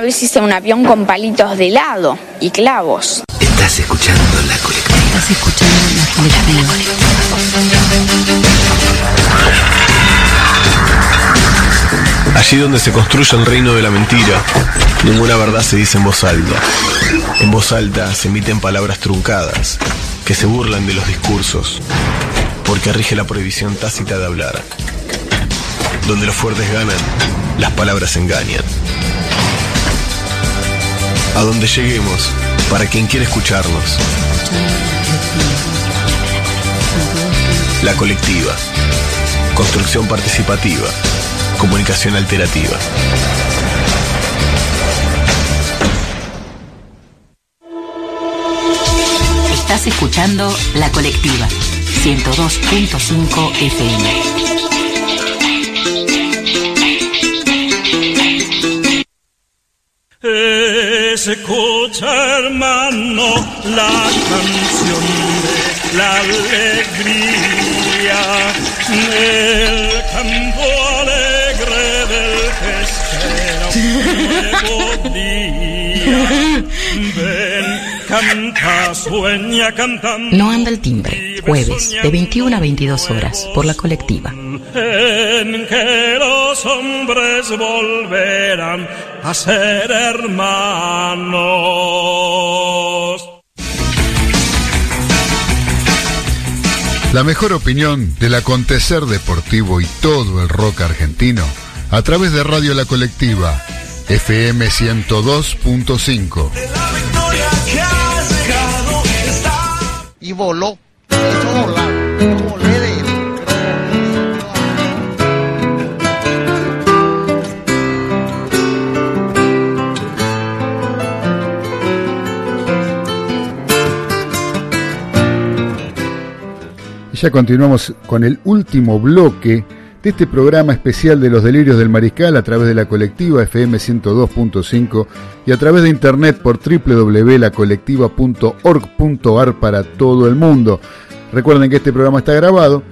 vez hice un avión con palitos de helado y clavos. Estás escuchando la colectiva. Estás escuchando la Allí donde se construye el reino de la mentira, ninguna verdad se dice en voz alta. En voz alta se emiten palabras truncadas, que se burlan de los discursos, porque rige la prohibición tácita de hablar. Donde los fuertes ganan, las palabras engañan. A donde lleguemos, para quien quiera escucharnos. La colectiva. Construcción participativa. Comunicación alterativa. Estás escuchando La Colectiva 102.5 FM. Escucha hermano la canción de la alegría el canto alegre del que espera un nuevo día. Ven, canta, sueña cantando. No anda el timbre. Jueves de 21 a 22 horas por La Colectiva. en que los hombres volverán a ser hermanos. La mejor opinión del acontecer deportivo y todo el rock argentino a través de Radio La Colectiva, FM 102.5. Y voló. Ya continuamos con el último bloque de este programa especial de los delirios del mariscal a través de la colectiva FM 102.5 y a través de internet por www.lacolectiva.org.ar para todo el mundo. Recuerden que este programa está grabado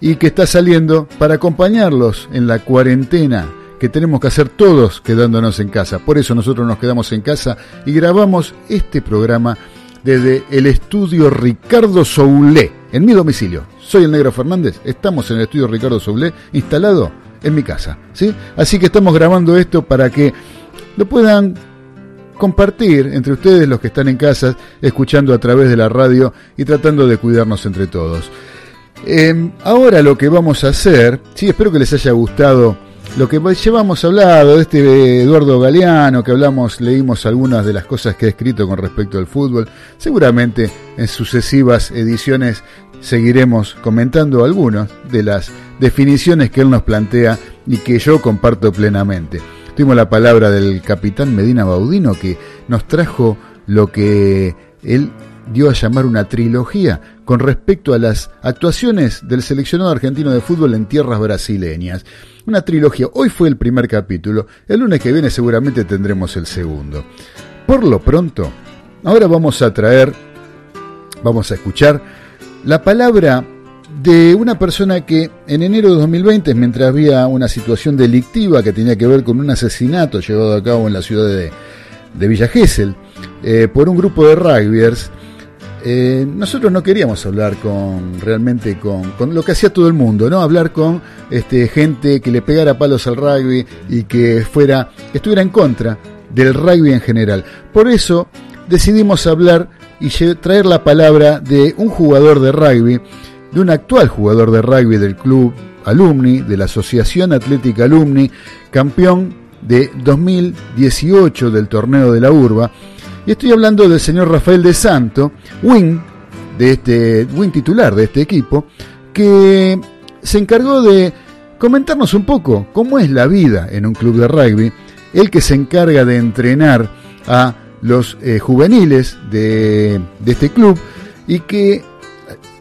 y que está saliendo para acompañarlos en la cuarentena que tenemos que hacer todos quedándonos en casa. Por eso nosotros nos quedamos en casa y grabamos este programa desde el estudio Ricardo Soulé, en mi domicilio. Soy el Negro Fernández, estamos en el estudio Ricardo Soulé, instalado en mi casa. ¿sí? Así que estamos grabando esto para que lo puedan compartir entre ustedes los que están en casa, escuchando a través de la radio y tratando de cuidarnos entre todos. Eh, ahora lo que vamos a hacer, sí, espero que les haya gustado lo que llevamos hablado de este Eduardo Galeano, que hablamos, leímos algunas de las cosas que ha escrito con respecto al fútbol. Seguramente en sucesivas ediciones seguiremos comentando algunas de las definiciones que él nos plantea y que yo comparto plenamente. Tuvimos la palabra del capitán Medina Baudino que nos trajo lo que él dio a llamar una trilogía con respecto a las actuaciones del seleccionado argentino de fútbol en tierras brasileñas. Una trilogía. Hoy fue el primer capítulo. El lunes que viene seguramente tendremos el segundo. Por lo pronto, ahora vamos a traer, vamos a escuchar la palabra de una persona que en enero de 2020, mientras había una situación delictiva que tenía que ver con un asesinato llevado a cabo en la ciudad de, de Villa Gesell, eh, por un grupo de rugbyers, eh, nosotros no queríamos hablar con realmente con, con, lo que hacía todo el mundo, ¿no? Hablar con este, gente que le pegara palos al rugby y que fuera, estuviera en contra del rugby en general. Por eso decidimos hablar y traer la palabra de un jugador de rugby, de un actual jugador de rugby del club Alumni, de la Asociación Atlética Alumni, campeón de 2018 del torneo de la Urba. Y estoy hablando del señor Rafael de Santo, wing, de este, titular de este equipo, que se encargó de comentarnos un poco cómo es la vida en un club de rugby, el que se encarga de entrenar a los eh, juveniles de, de, este club y que,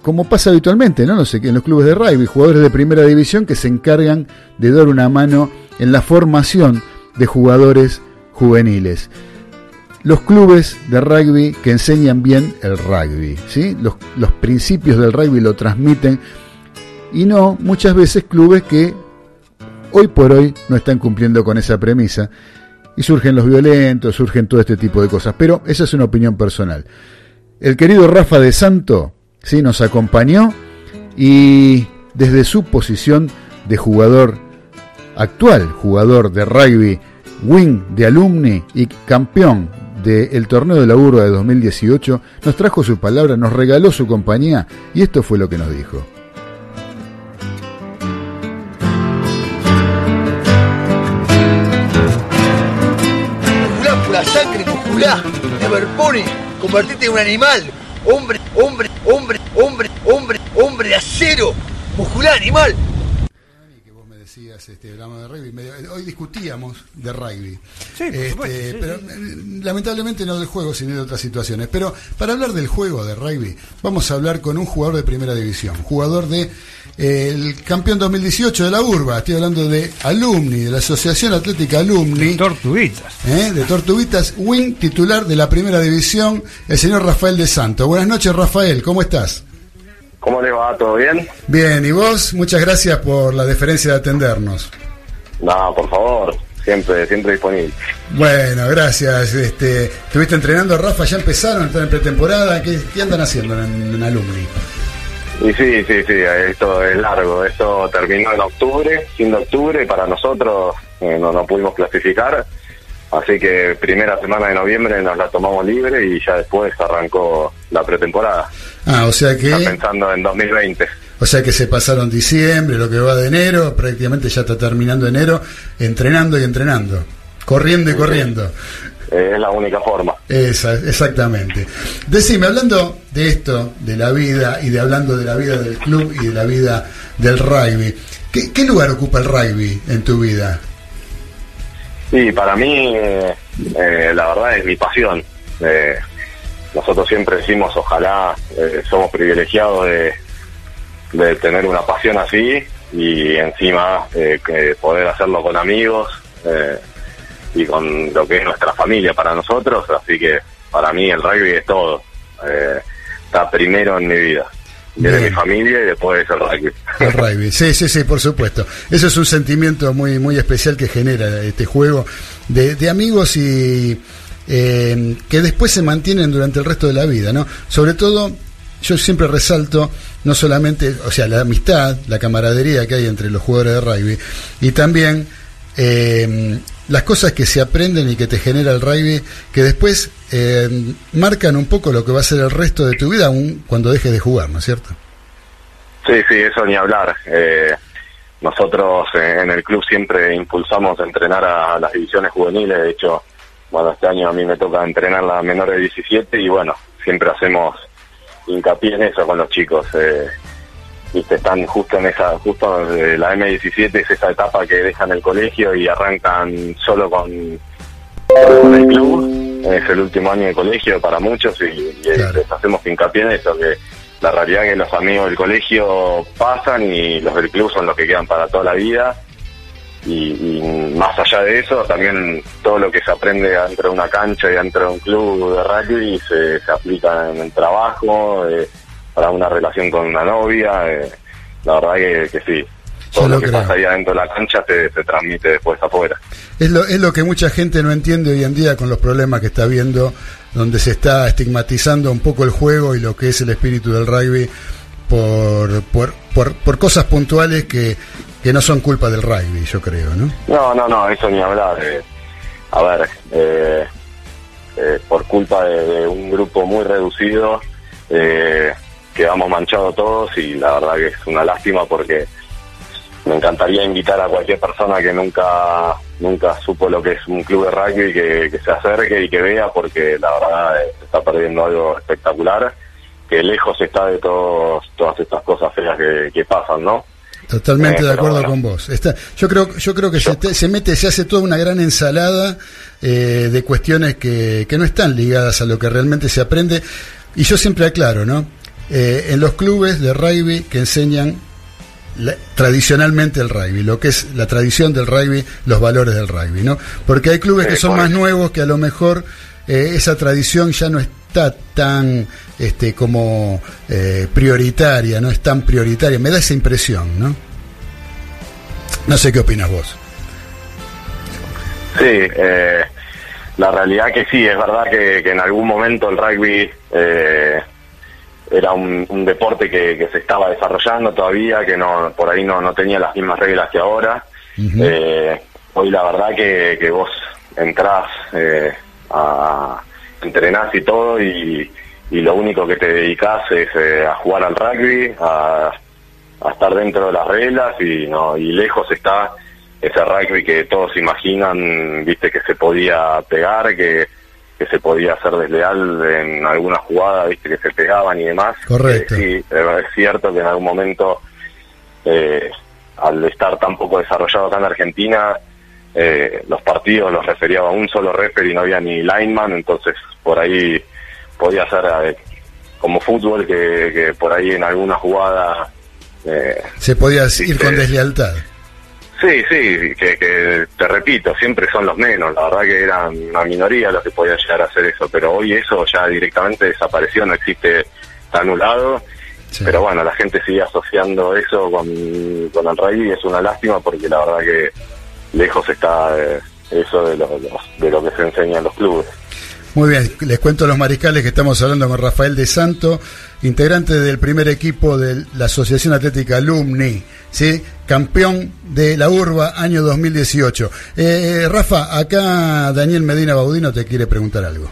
como pasa habitualmente ¿no? en los clubes de rugby, jugadores de primera división que se encargan de dar una mano en la formación de jugadores juveniles los clubes de rugby que enseñan bien el rugby, ¿sí? los, los, principios del rugby lo transmiten y no muchas veces clubes que hoy por hoy no están cumpliendo con esa premisa y surgen los violentos, surgen todo este tipo de cosas. Pero esa es una opinión personal. El querido Rafa de Santo sí nos acompañó y desde su posición de jugador actual, jugador de rugby, wing de alumni y campeón del torneo de la urba de 2018, nos trajo su palabra, nos regaló su compañía y esto fue lo que nos dijo. Sangre, convertirte en un animal. Hombre, hombre, hombre, hombre, hombre, hombre de acero. Muscular, animal. decías, este, hablamos de rugby. medio- hoy discutíamos de rugby. Sí, por Este, supuesto, sí, pero sí. eh, lamentablemente no del juego, sino de otras situaciones. Pero para hablar del juego de rugby, vamos a hablar con un jugador de primera división, jugador de el campeón 2018 de la Urba. Estoy hablando de Alumni, de la Asociación Atlética Alumni. Tortuguitas. ¿eh? de Tortuguitas, wing titular de la primera división, el señor Rafael de Santo. Buenas noches, Rafael, ¿cómo estás? ¿Cómo le va? ¿Todo bien? Bien, y vos, muchas gracias por la deferencia de atendernos. No, por favor, siempre, siempre disponible. Bueno, gracias. Este, ¿Estuviste entrenando, Rafa? ¿Ya empezaron? ¿Están en pretemporada? ¿Qué, qué andan haciendo en, en Alumni? Y sí, sí, sí, esto es largo. Esto terminó en octubre, fin de octubre, para nosotros eh, no, no pudimos clasificar. Así que primera semana de noviembre nos la tomamos libre y ya después arrancó la pretemporada. Ah, o sea Está que, pensando en 2020. o sea que se pasaron diciembre, lo que va de enero, prácticamente ya está terminando enero, entrenando y entrenando, corriendo y corriendo. Eh, es la única forma. Esa, exactamente. Decime, hablando de esto, de la vida y de hablando de la vida del club y de la vida del rugby, ¿qué, qué lugar ocupa el rugby en tu vida? Sí, para mí, eh, eh, la verdad es mi pasión. Eh, nosotros siempre decimos, ojalá eh, somos privilegiados de, de tener una pasión así y encima eh, que poder hacerlo con amigos eh, y con lo que es nuestra familia para nosotros. Así que para mí el rugby es todo. Eh, está primero en mi vida. Bien. mi familia y después el rugby. El rugby, sí, sí, sí, por supuesto. Eso es un sentimiento muy, muy especial que genera este juego de, de amigos y eh, que después se mantienen durante el resto de la vida, ¿no? Sobre todo, yo siempre resalto no solamente, o sea, la amistad, la camaradería que hay entre los jugadores de rugby y también eh, las cosas que se aprenden y que te genera el rugby, que después eh, marcan un poco lo que va a ser el resto de tu vida, aun cuando dejes de jugar, ¿no es cierto? Sí, sí, eso ni hablar. Eh, nosotros eh, en el club siempre impulsamos a entrenar a las divisiones juveniles. De hecho, bueno, este año a mí me toca entrenar la menor de 17 y bueno, siempre hacemos hincapié en eso con los chicos. Eh, viste, están justo en esa, justo la M17 es esa etapa que dejan el colegio y arrancan solo con, el club. Es el último año de colegio para muchos y, y les hacemos hincapié en eso, que la realidad es que los amigos del colegio pasan y los del club son los que quedan para toda la vida. Y, y más allá de eso, también todo lo que se aprende dentro de una cancha y dentro de un club de rugby se, se aplica en el trabajo, eh, para una relación con una novia. eh, la verdad que, que sí, todo lo, lo que creo. pasa ahí adentro de la cancha se, se transmite después afuera. Es lo, es lo que mucha gente no entiende hoy en día con los problemas que está viendo, donde se está estigmatizando un poco el juego y lo que es el espíritu del rugby por, por, por, por cosas puntuales que, que no son culpa del rugby, yo creo, ¿no? No, no, no, eso ni hablar. eh. a ver, eh, eh, por culpa de, de un grupo muy reducido, eh, quedamos manchados todos y la verdad que es una lástima porque me encantaría invitar a cualquier persona que nunca nunca supo lo que es un club de rugby que, que se acerque y que vea porque la verdad se está perdiendo algo espectacular que lejos está de todos todas estas cosas feas que, que pasan, ¿no? Totalmente Eh, de acuerdo bueno. con vos. Está, yo creo, yo creo que se, te- se mete, se hace toda una gran ensalada eh, de cuestiones que, que no están ligadas a lo que realmente se aprende. Y yo siempre aclaro, ¿no? Eh, en los clubes de rugby que enseñan la- tradicionalmente el rugby, lo que es la tradición del rugby, los valores del rugby, ¿no? Porque hay clubes que son más nuevos que a lo mejor eh, esa tradición ya no está tan este como eh, prioritaria, no es tan prioritaria, me da esa impresión, ¿no? No sé qué opinas vos. Sí, eh, la realidad que sí, es verdad que, que en algún momento el rugby era un, un deporte que, que se estaba desarrollando todavía, que no por ahí no, no tenía las mismas reglas que ahora. Eh, hoy la verdad que, que vos entrás eh, a entrenás y todo y, y lo único que te dedicás es eh, a jugar al rugby, a, a estar dentro de las reglas y no y lejos está ese rugby que todos imaginan, viste que se podía pegar, que, que se podía hacer desleal en alguna jugada, viste que se pegaban y demás. Correcto. Eh, sí, es cierto que en algún momento eh, al estar tan poco desarrollado acá en Argentina, eh, los partidos los refería a un solo referee y no había ni lineman, entonces por ahí podía ser eh, como fútbol que, que por ahí en alguna jugada eh, Se podía ir con deslealtad. Sí, sí, que, que te repito, siempre son los menos, la verdad que eran una minoría los que podían llegar a hacer eso, pero hoy eso ya directamente desapareció, no existe, está anulado, pero bueno, la gente sigue asociando eso con, con el rugby y es una lástima porque la verdad que lejos está eh, eso de lo, de lo que se enseña en los clubes. Muy bien, les cuento a los mariscales que estamos hablando con Rafael de Santo, integrante del primer equipo de la Asociación Atlética Alumni, ¿sí? Campeón de la Urba año 2018. Eh, Rafa, acá Daniel Medina Baudino te quiere preguntar algo.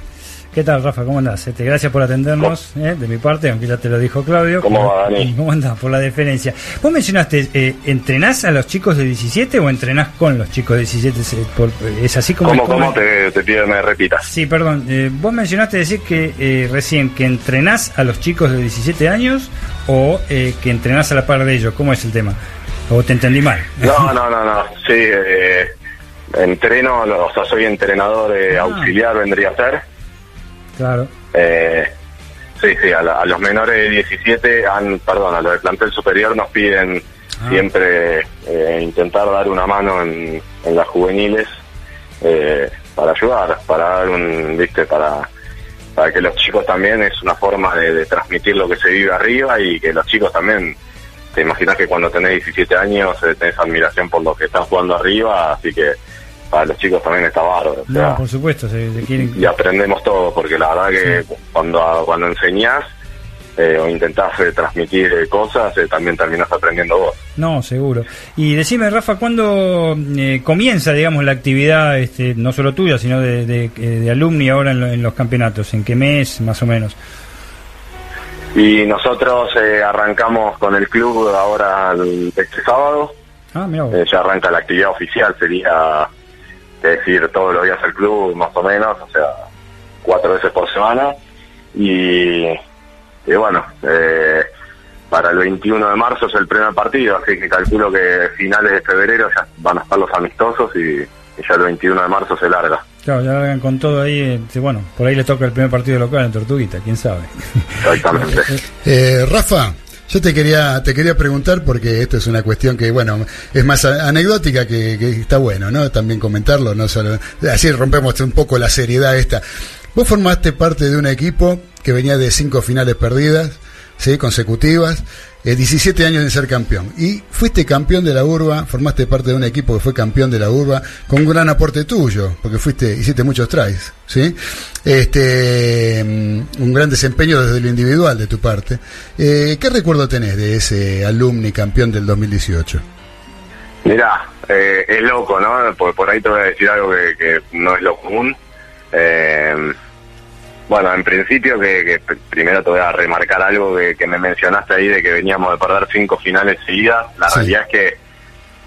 ¿Qué tal, Rafa? ¿Cómo andás? Este, gracias por atendernos, eh, de mi parte, aunque ya te lo dijo Claudio. ¿Cómo va, Dani? ¿Cómo andás? Por la deferencia. Vos mencionaste, eh, ¿entrenás a los chicos de 17 o entrenás con los chicos de 17? ¿Es, por- es así como... ¿Cómo, cómo te, te pido que me repitas? Sí, perdón. eh, vos mencionaste decir que eh, recién que entrenás a los chicos de 17 años o eh, que entrenás a la par de ellos. ¿Cómo es el tema? ¿O te entendí mal? No, no, no, no, sí, eh, entreno, o sea, soy entrenador eh, auxiliar, vendría a ser. Claro. Eh, sí, sí, a, la- a los menores de 17, han, perdón, a los del plantel superior nos piden siempre eh, intentar dar una mano en, en las juveniles eh, para ayudar, para dar un, viste, para, para que los chicos también es una forma de, de transmitir lo que se vive arriba y que los chicos también, te imaginas que cuando tenés 17 años eh, tenés admiración por lo que están jugando arriba, así que para los chicos también está bárbaro. o sea, No, por supuesto, se, se quieren... y aprendemos todo, porque la verdad que cuando, cuando enseñás eh, o intentás eh, transmitir cosas, también terminás aprendiendo vos. No, seguro. Y decime, Rafa, ¿cuándo comienza, digamos, la actividad, este, no solo tuya, sino de, de, de alumni ahora en, lo- en los campeonatos? ¿En qué mes, más o menos? Y nosotros eh, arrancamos con el club ahora este sábado, Ah, mira. Eh, ya arranca la actividad oficial, sería decir todos los días al club, más o menos, o sea, cuatro veces por semana. Y, y bueno, eh, para el 21 de marzo es el primer partido, así que calculo que finales de febrero ya van a estar los amistosos y, y ya el 21 de marzo se larga. Claro, ya largan con todo ahí. este, bueno, por ahí le toca el primer partido local en Tortuguita, quién sabe. Exactamente. Eh, Rafa, yo te quería te quería preguntar porque esto es una cuestión que bueno es más anecdótica que, que está bueno, ¿no? También comentarlo, no solo así rompemos un poco la seriedad esta. Vos formaste parte de un equipo que venía de cinco finales perdidas, sí, consecutivas, eh, 17 años de ser campeón y fuiste campeón de la Urba, formaste parte de un equipo que fue campeón de la Urba con un gran aporte tuyo, porque fuiste hiciste muchos tries, sí, este mm, un gran desempeño desde lo individual de tu parte. Eh, ¿Qué recuerdo tenés de ese alumni campeón del 2018? Mirá, eh, es loco, ¿no? Por, por ahí te voy a decir algo que, que no es lo común. Eh, bueno, en principio que, que pr- primero te voy a remarcar algo que, que me mencionaste ahí de que veníamos de perder cinco finales seguidas. La realidad es que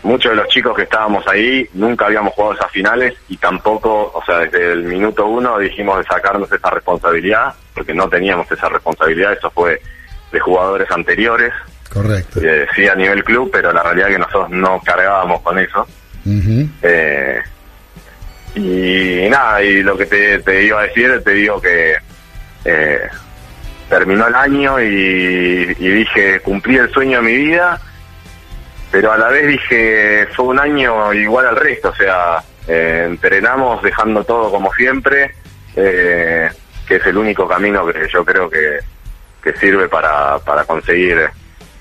muchos de los chicos que estábamos ahí nunca habíamos jugado esas finales y tampoco, o sea, desde el minuto uno dijimos de sacarnos esa responsabilidad, porque no teníamos esa responsabilidad, eso fue de jugadores anteriores, Correcto. eh, sí a nivel club, pero la realidad es que nosotros no cargábamos con eso. Eh, y nada, y lo que te, te iba a decir, te digo que eh, terminó el año y, dije, cumplí el sueño de mi vida, pero a la vez dije, fue un año igual al resto, o sea, eh, entrenamos dejando todo como siempre, eh, que es el único camino que yo creo que, que sirve para, para conseguir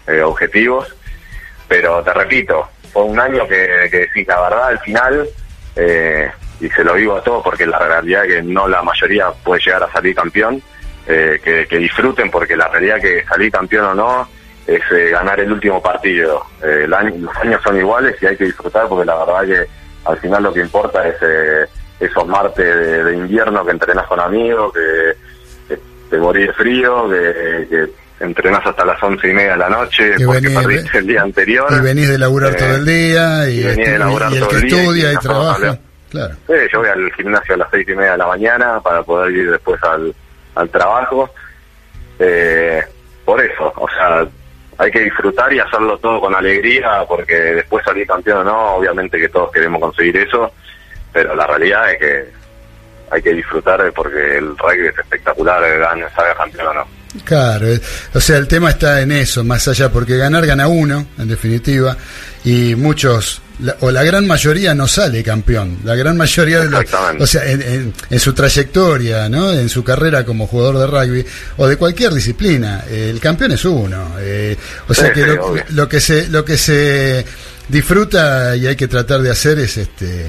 eh, objetivos, pero te repito, fue un año que, que la verdad, al final, y se lo digo a todos porque la realidad es que no la mayoría puede llegar a salir campeón, eh, que, que disfruten porque la realidad es que salir campeón o no es eh, ganar el último partido. Eh, el año- los años son iguales y hay que disfrutar porque la verdad que al final lo que importa es eh, esos martes de, de invierno que entrenás con amigos, que, que te morís de frío, que, que entrenás hasta las once y media de la noche Que porque venís- perdiste el día anterior. Y venís de laburar Eh, todo el día y, y venís de laburar y el todo que día y estudia y a trabaja. Claro. Sí, yo voy al gimnasio a las seis y media de la mañana para poder ir después al, al trabajo. Eh, por eso, o sea, hay que disfrutar y hacerlo todo con alegría, porque después salir campeón o no, obviamente que todos queremos conseguir eso, pero la realidad es que hay que disfrutar porque el rugby es espectacular, gane, salga campeón o no. Claro, eh, o sea, el tema está en eso, más allá, porque ganar gana uno, en definitiva, y muchos, la- o la gran mayoría no sale campeón, la gran mayoría de los, o sea, en, en- en su trayectoria, ¿no? En su carrera como jugador de rugby, o de cualquier disciplina, eh, el campeón es uno, eh, o sea Sí, que sí, lo, lo que se, lo que se disfruta y hay que tratar de hacer es este,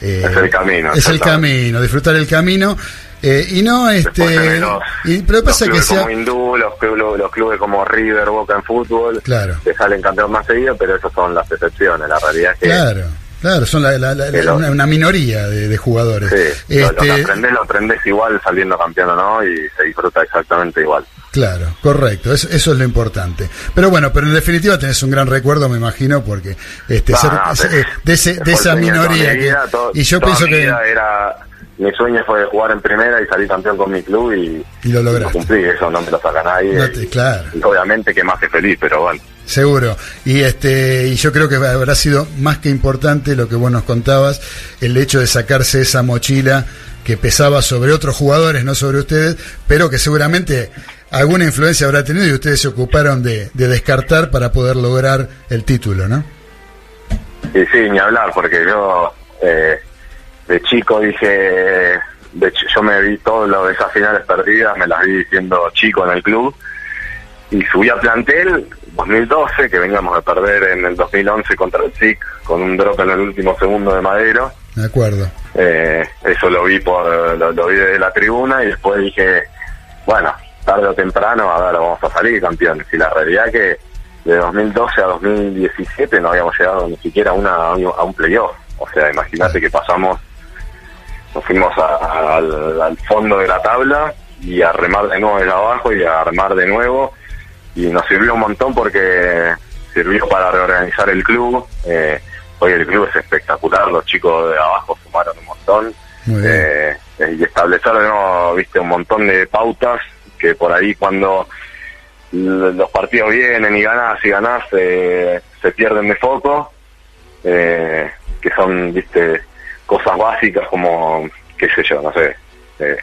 eh, Es el camino, es el camino, disfrutar el camino, eh, y no este, los- y, pero Los pasa que clubes sea, como Hindú, los clubes, los clubes como River, Boca en fútbol, Claro. que salen campeón más seguido, pero esas son las excepciones. La realidad es que Claro, claro, son la- la- la- Que lo- una, una minoría de, de jugadores. Sí, lo, lo que Este, aprendés, lo aprendés igual saliendo campeón o no y se disfruta exactamente igual. claro, correcto, eso, eso es lo importante. Pero bueno, pero en definitiva tenés un gran recuerdo, me imagino, porque este, No, ser- no, eh, de, ese- de esa de minoría. mi que- vida, todo- y yo pienso que... vida era mi sueño fue jugar en primera y salir campeón con mi club y, Y lo lograste. cumplí, eso no me lo saca nadie. No te- claro. y obviamente que más que feliz, pero bueno. Seguro. Y este y yo creo que habrá sido más que importante lo que vos nos contabas, el hecho de sacarse esa mochila que pesaba sobre otros jugadores, no sobre ustedes, pero que seguramente alguna influencia habrá tenido y ustedes se ocuparon de, de descartar para poder lograr el título, ¿no? Y sí, ni hablar, porque yo eh, de chico dije, de ch- yo me vi todas de esas finales perdidas, me las vi siendo chico en el club, y subí a plantel 2012, que veníamos a perder en el 2011 contra el SIC, con un drop en el último segundo de Madero. De acuerdo. Eh, eso lo vi por lo, lo vi desde la tribuna y después dije, bueno, tarde o temprano, a ver, vamos a salir campeones. Y la realidad es que de 2012 a 2017 no habíamos llegado ni siquiera a, una, a un playoff. O sea, imagínate que pasamos, nos fuimos a- a- al, al fondo de la tabla y a remar de nuevo desde abajo y a armar de nuevo. Y nos sirvió un montón porque sirvió para reorganizar el club. Eh, hoy el club es espectacular, los chicos de abajo sumaron un montón. Bien. Eh, y nuevo, viste, un montón de pautas que por ahí cuando los partidos vienen y ganás y ganás eh, se pierden de foco, eh, que son, viste, cosas básicas como, qué sé yo, no sé, eh,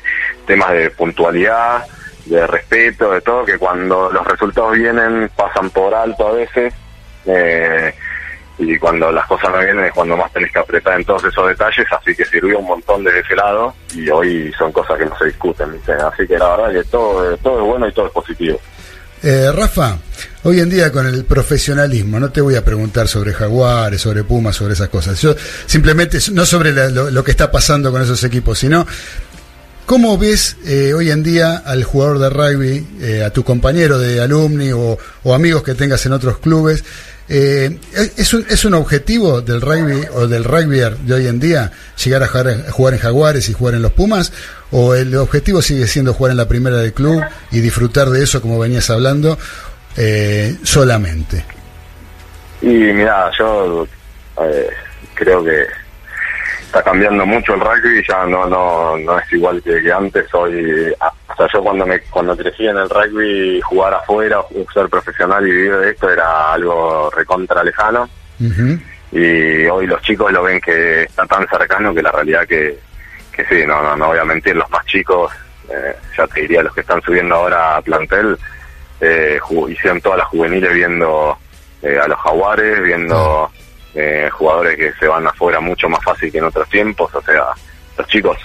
temas de puntualidad, de respeto, de todo, que cuando los resultados vienen pasan por alto a veces. eh, y cuando las cosas no vienen es cuando más tenés que apretar en todos esos detalles, así que sirvió un montón desde ese lado y hoy son cosas que no se discuten, así que la verdad que todo, todo es bueno y todo es positivo. Eh, Rafa, hoy en día con el profesionalismo, no te voy a preguntar sobre jaguares, sobre pumas, sobre esas cosas. Yo simplemente, no sobre la- lo, que está pasando con esos equipos, sino cómo ves eh, hoy en día al jugador de rugby, eh, a tu compañero de alumni o, amigos que tengas en otros clubes. Eh, ¿es, un, ¿Es un objetivo del rugby o del rugbyer de hoy en día llegar a jugar, a jugar en Jaguares y jugar en los Pumas? ¿O el objetivo sigue siendo jugar en la primera del club y disfrutar de eso como venías hablando eh, solamente? Y mira, yo eh, creo que está cambiando mucho el rugby, ya no no no es igual que, que antes. Hoy, o sea, yo cuando me cuando crecí en el rugby, jugar afuera, ser profesional y vivir de esto era algo recontra lejano. Y hoy los chicos lo ven que está tan cercano que la realidad que, que sí, no, no, no voy a mentir, los más chicos, eh, ya te diría los que están subiendo ahora a plantel, eh, hicieron todas las juveniles viendo eh, a los jaguares, viendo eh, jugadores que se van afuera mucho más fácil que en otros tiempos, o sea, los chicos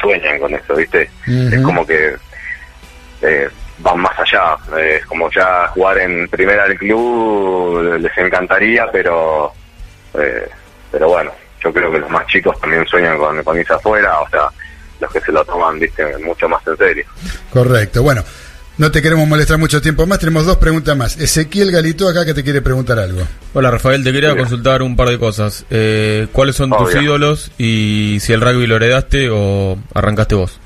sueñan con eso, ¿viste? Es como que eh, van más allá, es como ya jugar en primera del club les encantaría, pero eh, pero bueno, yo creo que los más chicos también sueñan con, con irse afuera, o sea, los que se lo toman, viste, mucho más en serio. Correcto. Bueno, no te queremos molestar mucho tiempo más. Tenemos dos preguntas más. Ezequiel Galito acá que te quiere preguntar algo. Hola Rafael, te quería consultar un par de cosas. Eh, ¿Cuáles son tus ídolos y si el rugby lo heredaste o arrancaste vos?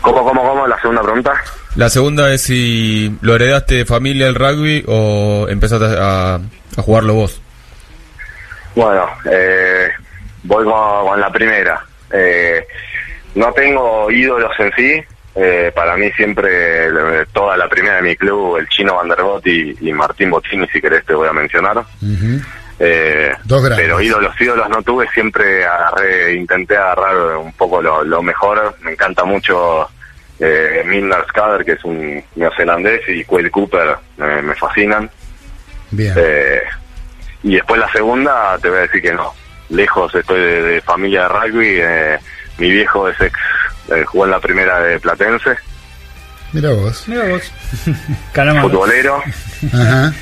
¿Cómo, cómo, cómo? La segunda pregunta. La segunda es si lo heredaste de familia el rugby o empezaste a, a jugarlo vos. Bueno, eh, voy con, con la primera. Eh, no tengo ídolos en sí. Eh, para mí siempre eh, toda la primera de mi club, el chino Van der Bot y, y Martín Bottini, si querés te voy a mencionar. Eh, Dos grandes. pero ídolos, ídolos no tuve, siempre agarré, intenté agarrar un poco lo, lo mejor. Me encanta mucho eh, Milner Skader, que es un neozelandés, y Quayle Cooper, eh, me fascinan. Bien. Eh, y después la segunda, te voy a decir que no. Lejos estoy de, de familia de rugby. eh, mi viejo es ex, eh, jugó en la primera de Platense, Mira vos. Mira vos. Calamaro. futbolero. Ajá.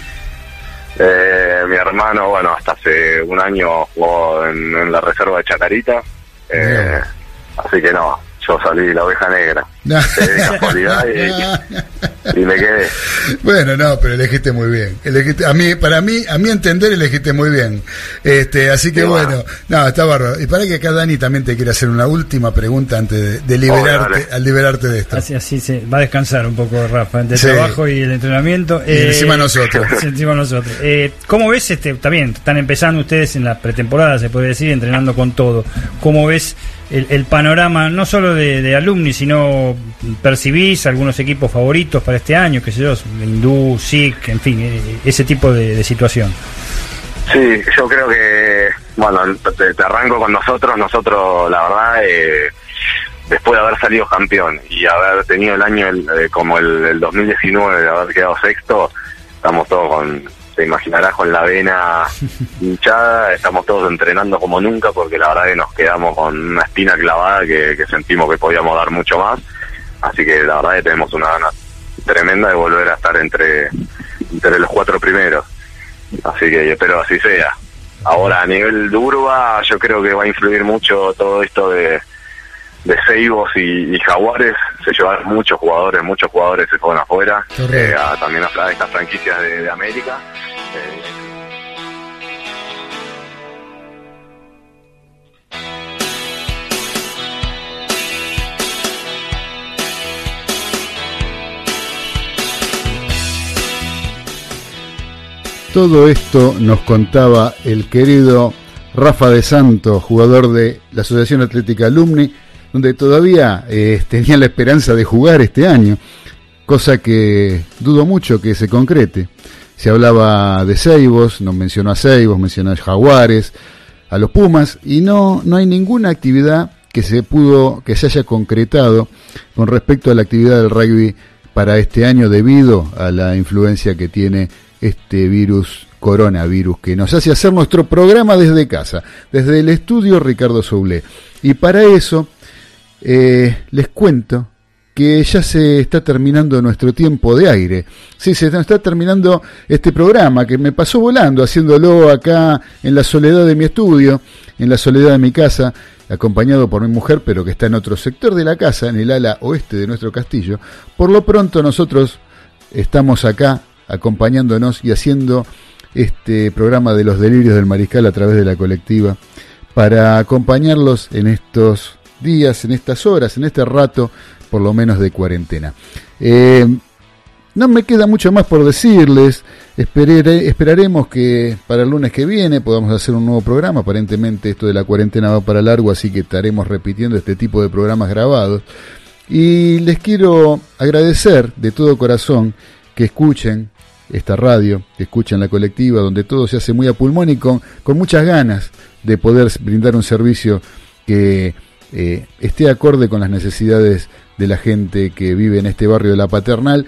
Eh, mi hermano, bueno, hasta hace un año jugó en, en la reserva de Chacarita. Eh, así que no, yo salí la oveja negra. Eh, de casualidad y, y me quedé. Bueno, no, pero elegiste muy bien. Elegiste, a mí, para mí, a mi entender, elegiste muy bien. Este, así que Sí, bueno, bueno. no, está bárbaro. Y para que acá Dani también te quiere hacer una última pregunta antes de, de liberarte, al liberarte de esto. Así, así se va a descansar un poco Rafa entre el Sí. trabajo y el entrenamiento. Y encima nosotros. encima nosotros. Eh, ¿Cómo ves este? También están empezando ustedes en la pretemporada, se puede decir, entrenando con todo. ¿Cómo ves el, panorama no solo de, alumni, sino percibís algunos equipos favoritos para este año, qué sé yo, Hindú, SIC, en fin, eh, ese tipo de, de situación? Sí, yo creo que, bueno, te, te arranco con nosotros. Nosotros, la verdad, eh, después de haber salido campeón y haber tenido el año el- eh, como el, el 2019, de haber quedado sexto, estamos todos con, te imaginarás, con la vena hinchada. Estamos todos entrenando como nunca porque la verdad que nos quedamos con una espina clavada que, que sentimos que podíamos dar mucho más. Así que la verdad que tenemos una gana tremenda de volver a estar entre, entre los cuatro primeros. Así que espero así sea. Ahora, a nivel de Urba, yo creo que va a influir mucho todo esto de, de Seibos y, y Jaguares. Se llevaron muchos jugadores, muchos jugadores se fueron afuera, eh, a- también a, a estas franquicias de, de América. Eh, Todo esto nos contaba el querido Rafa de Santo, jugador de la Asociación Atlética Alumni, donde todavía eh, tenía la esperanza de jugar este año, cosa que dudo mucho que se concrete. Se hablaba de Seibos, nos mencionó a Seibos, mencionó a Jaguares, a los Pumas, y no, no hay ninguna actividad que se pudo, que se haya concretado con respecto a la actividad del rugby para este año debido a la influencia que tiene este virus coronavirus que nos hace hacer nuestro programa desde casa, desde el estudio Ricardo Soule. Y para eso eh, les cuento que ya se está terminando nuestro tiempo de aire. Sí, se está terminando este programa que me pasó volando, haciéndolo acá en la soledad de mi estudio, en la soledad de mi casa, acompañado por mi mujer, pero que está en otro sector de la casa, en el ala oeste de nuestro castillo. Por lo pronto nosotros estamos acá acompañándonos y haciendo este programa de los delirios del mariscal a través de la colectiva para acompañarlos en estos días, en estas horas, en este rato, por lo menos de cuarentena. Eh, no me queda mucho más por decirles. Esperaré- esperaremos que para el lunes que viene podamos hacer un nuevo programa. Aparentemente esto de la cuarentena va para largo, así que estaremos repitiendo este tipo de programas grabados. Y les quiero agradecer de todo corazón que escuchen esta radio, que escuchen la colectiva, donde todo se hace muy a pulmón y con muchas ganas de poder brindar un servicio que eh, esté acorde con las necesidades de la gente que vive en este barrio de la Paternal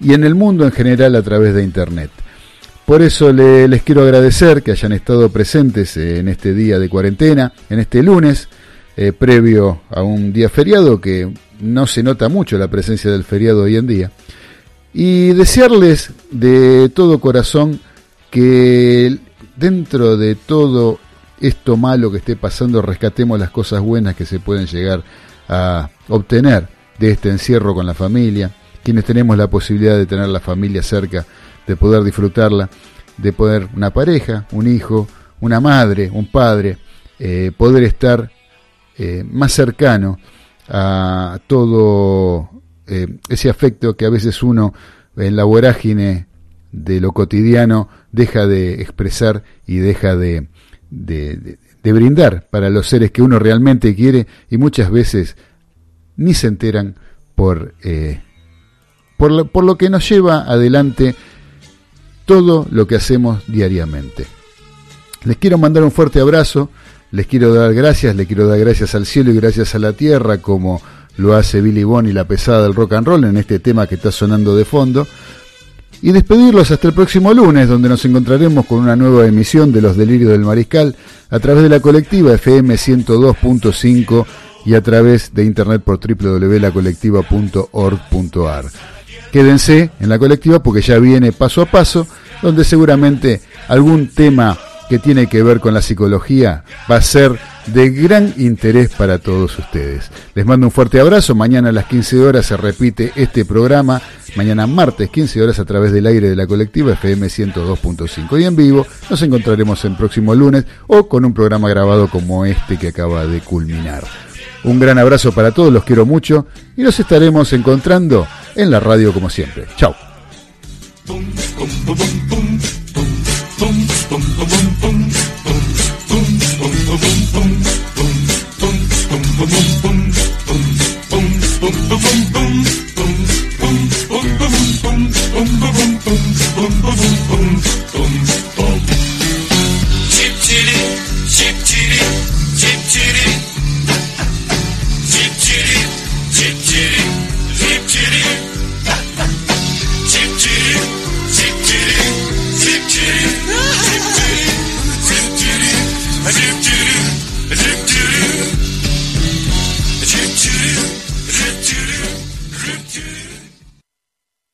y en el mundo en general a través de Internet. Por eso le- les quiero agradecer que hayan estado presentes eh, en este día de cuarentena, en este lunes, eh, previo a un día feriado que no se nota mucho la presencia del feriado hoy en día. Y desearles de todo corazón que dentro de todo esto malo que esté pasando, rescatemos las cosas buenas que se pueden llegar a obtener de este encierro con la familia, quienes tenemos la posibilidad de tener la familia cerca, de poder disfrutarla, de poder una pareja, un hijo, una madre, un padre, eh, poder estar eh, más cercano a todo eh, ese afecto que a veces uno en la vorágine de lo cotidiano deja de expresar y deja de, de, brindar para los seres que uno realmente quiere y muchas veces ni se enteran por, eh, por, lo, por lo que nos lleva adelante todo lo que hacemos diariamente. Les quiero mandar un fuerte abrazo, les quiero dar gracias, les quiero dar gracias al cielo y gracias a la tierra como lo hace Billy Bond y la pesada del rock and roll en este tema que está sonando de fondo. Y despedirlos hasta el próximo lunes, donde nos encontraremos con una nueva emisión de Los Delirios del Mariscal a través de la colectiva FM 102.5 y a través de internet por www.lacolectiva.org.ar. Quédense en la colectiva porque ya viene paso a paso, donde seguramente algún tema que tiene que ver con la psicología va a ser de gran interés para todos ustedes. Les mando un fuerte abrazo. Mañana a las 15 horas se repite este programa. Mañana martes 15 horas a través del aire de la colectiva FM 102.5 y en vivo. Nos encontraremos el próximo lunes o con un programa grabado como este que acaba de culminar. Un gran abrazo para todos, los quiero mucho y nos estaremos encontrando en la radio como siempre. Chao. Çiftçilik, çiftçilik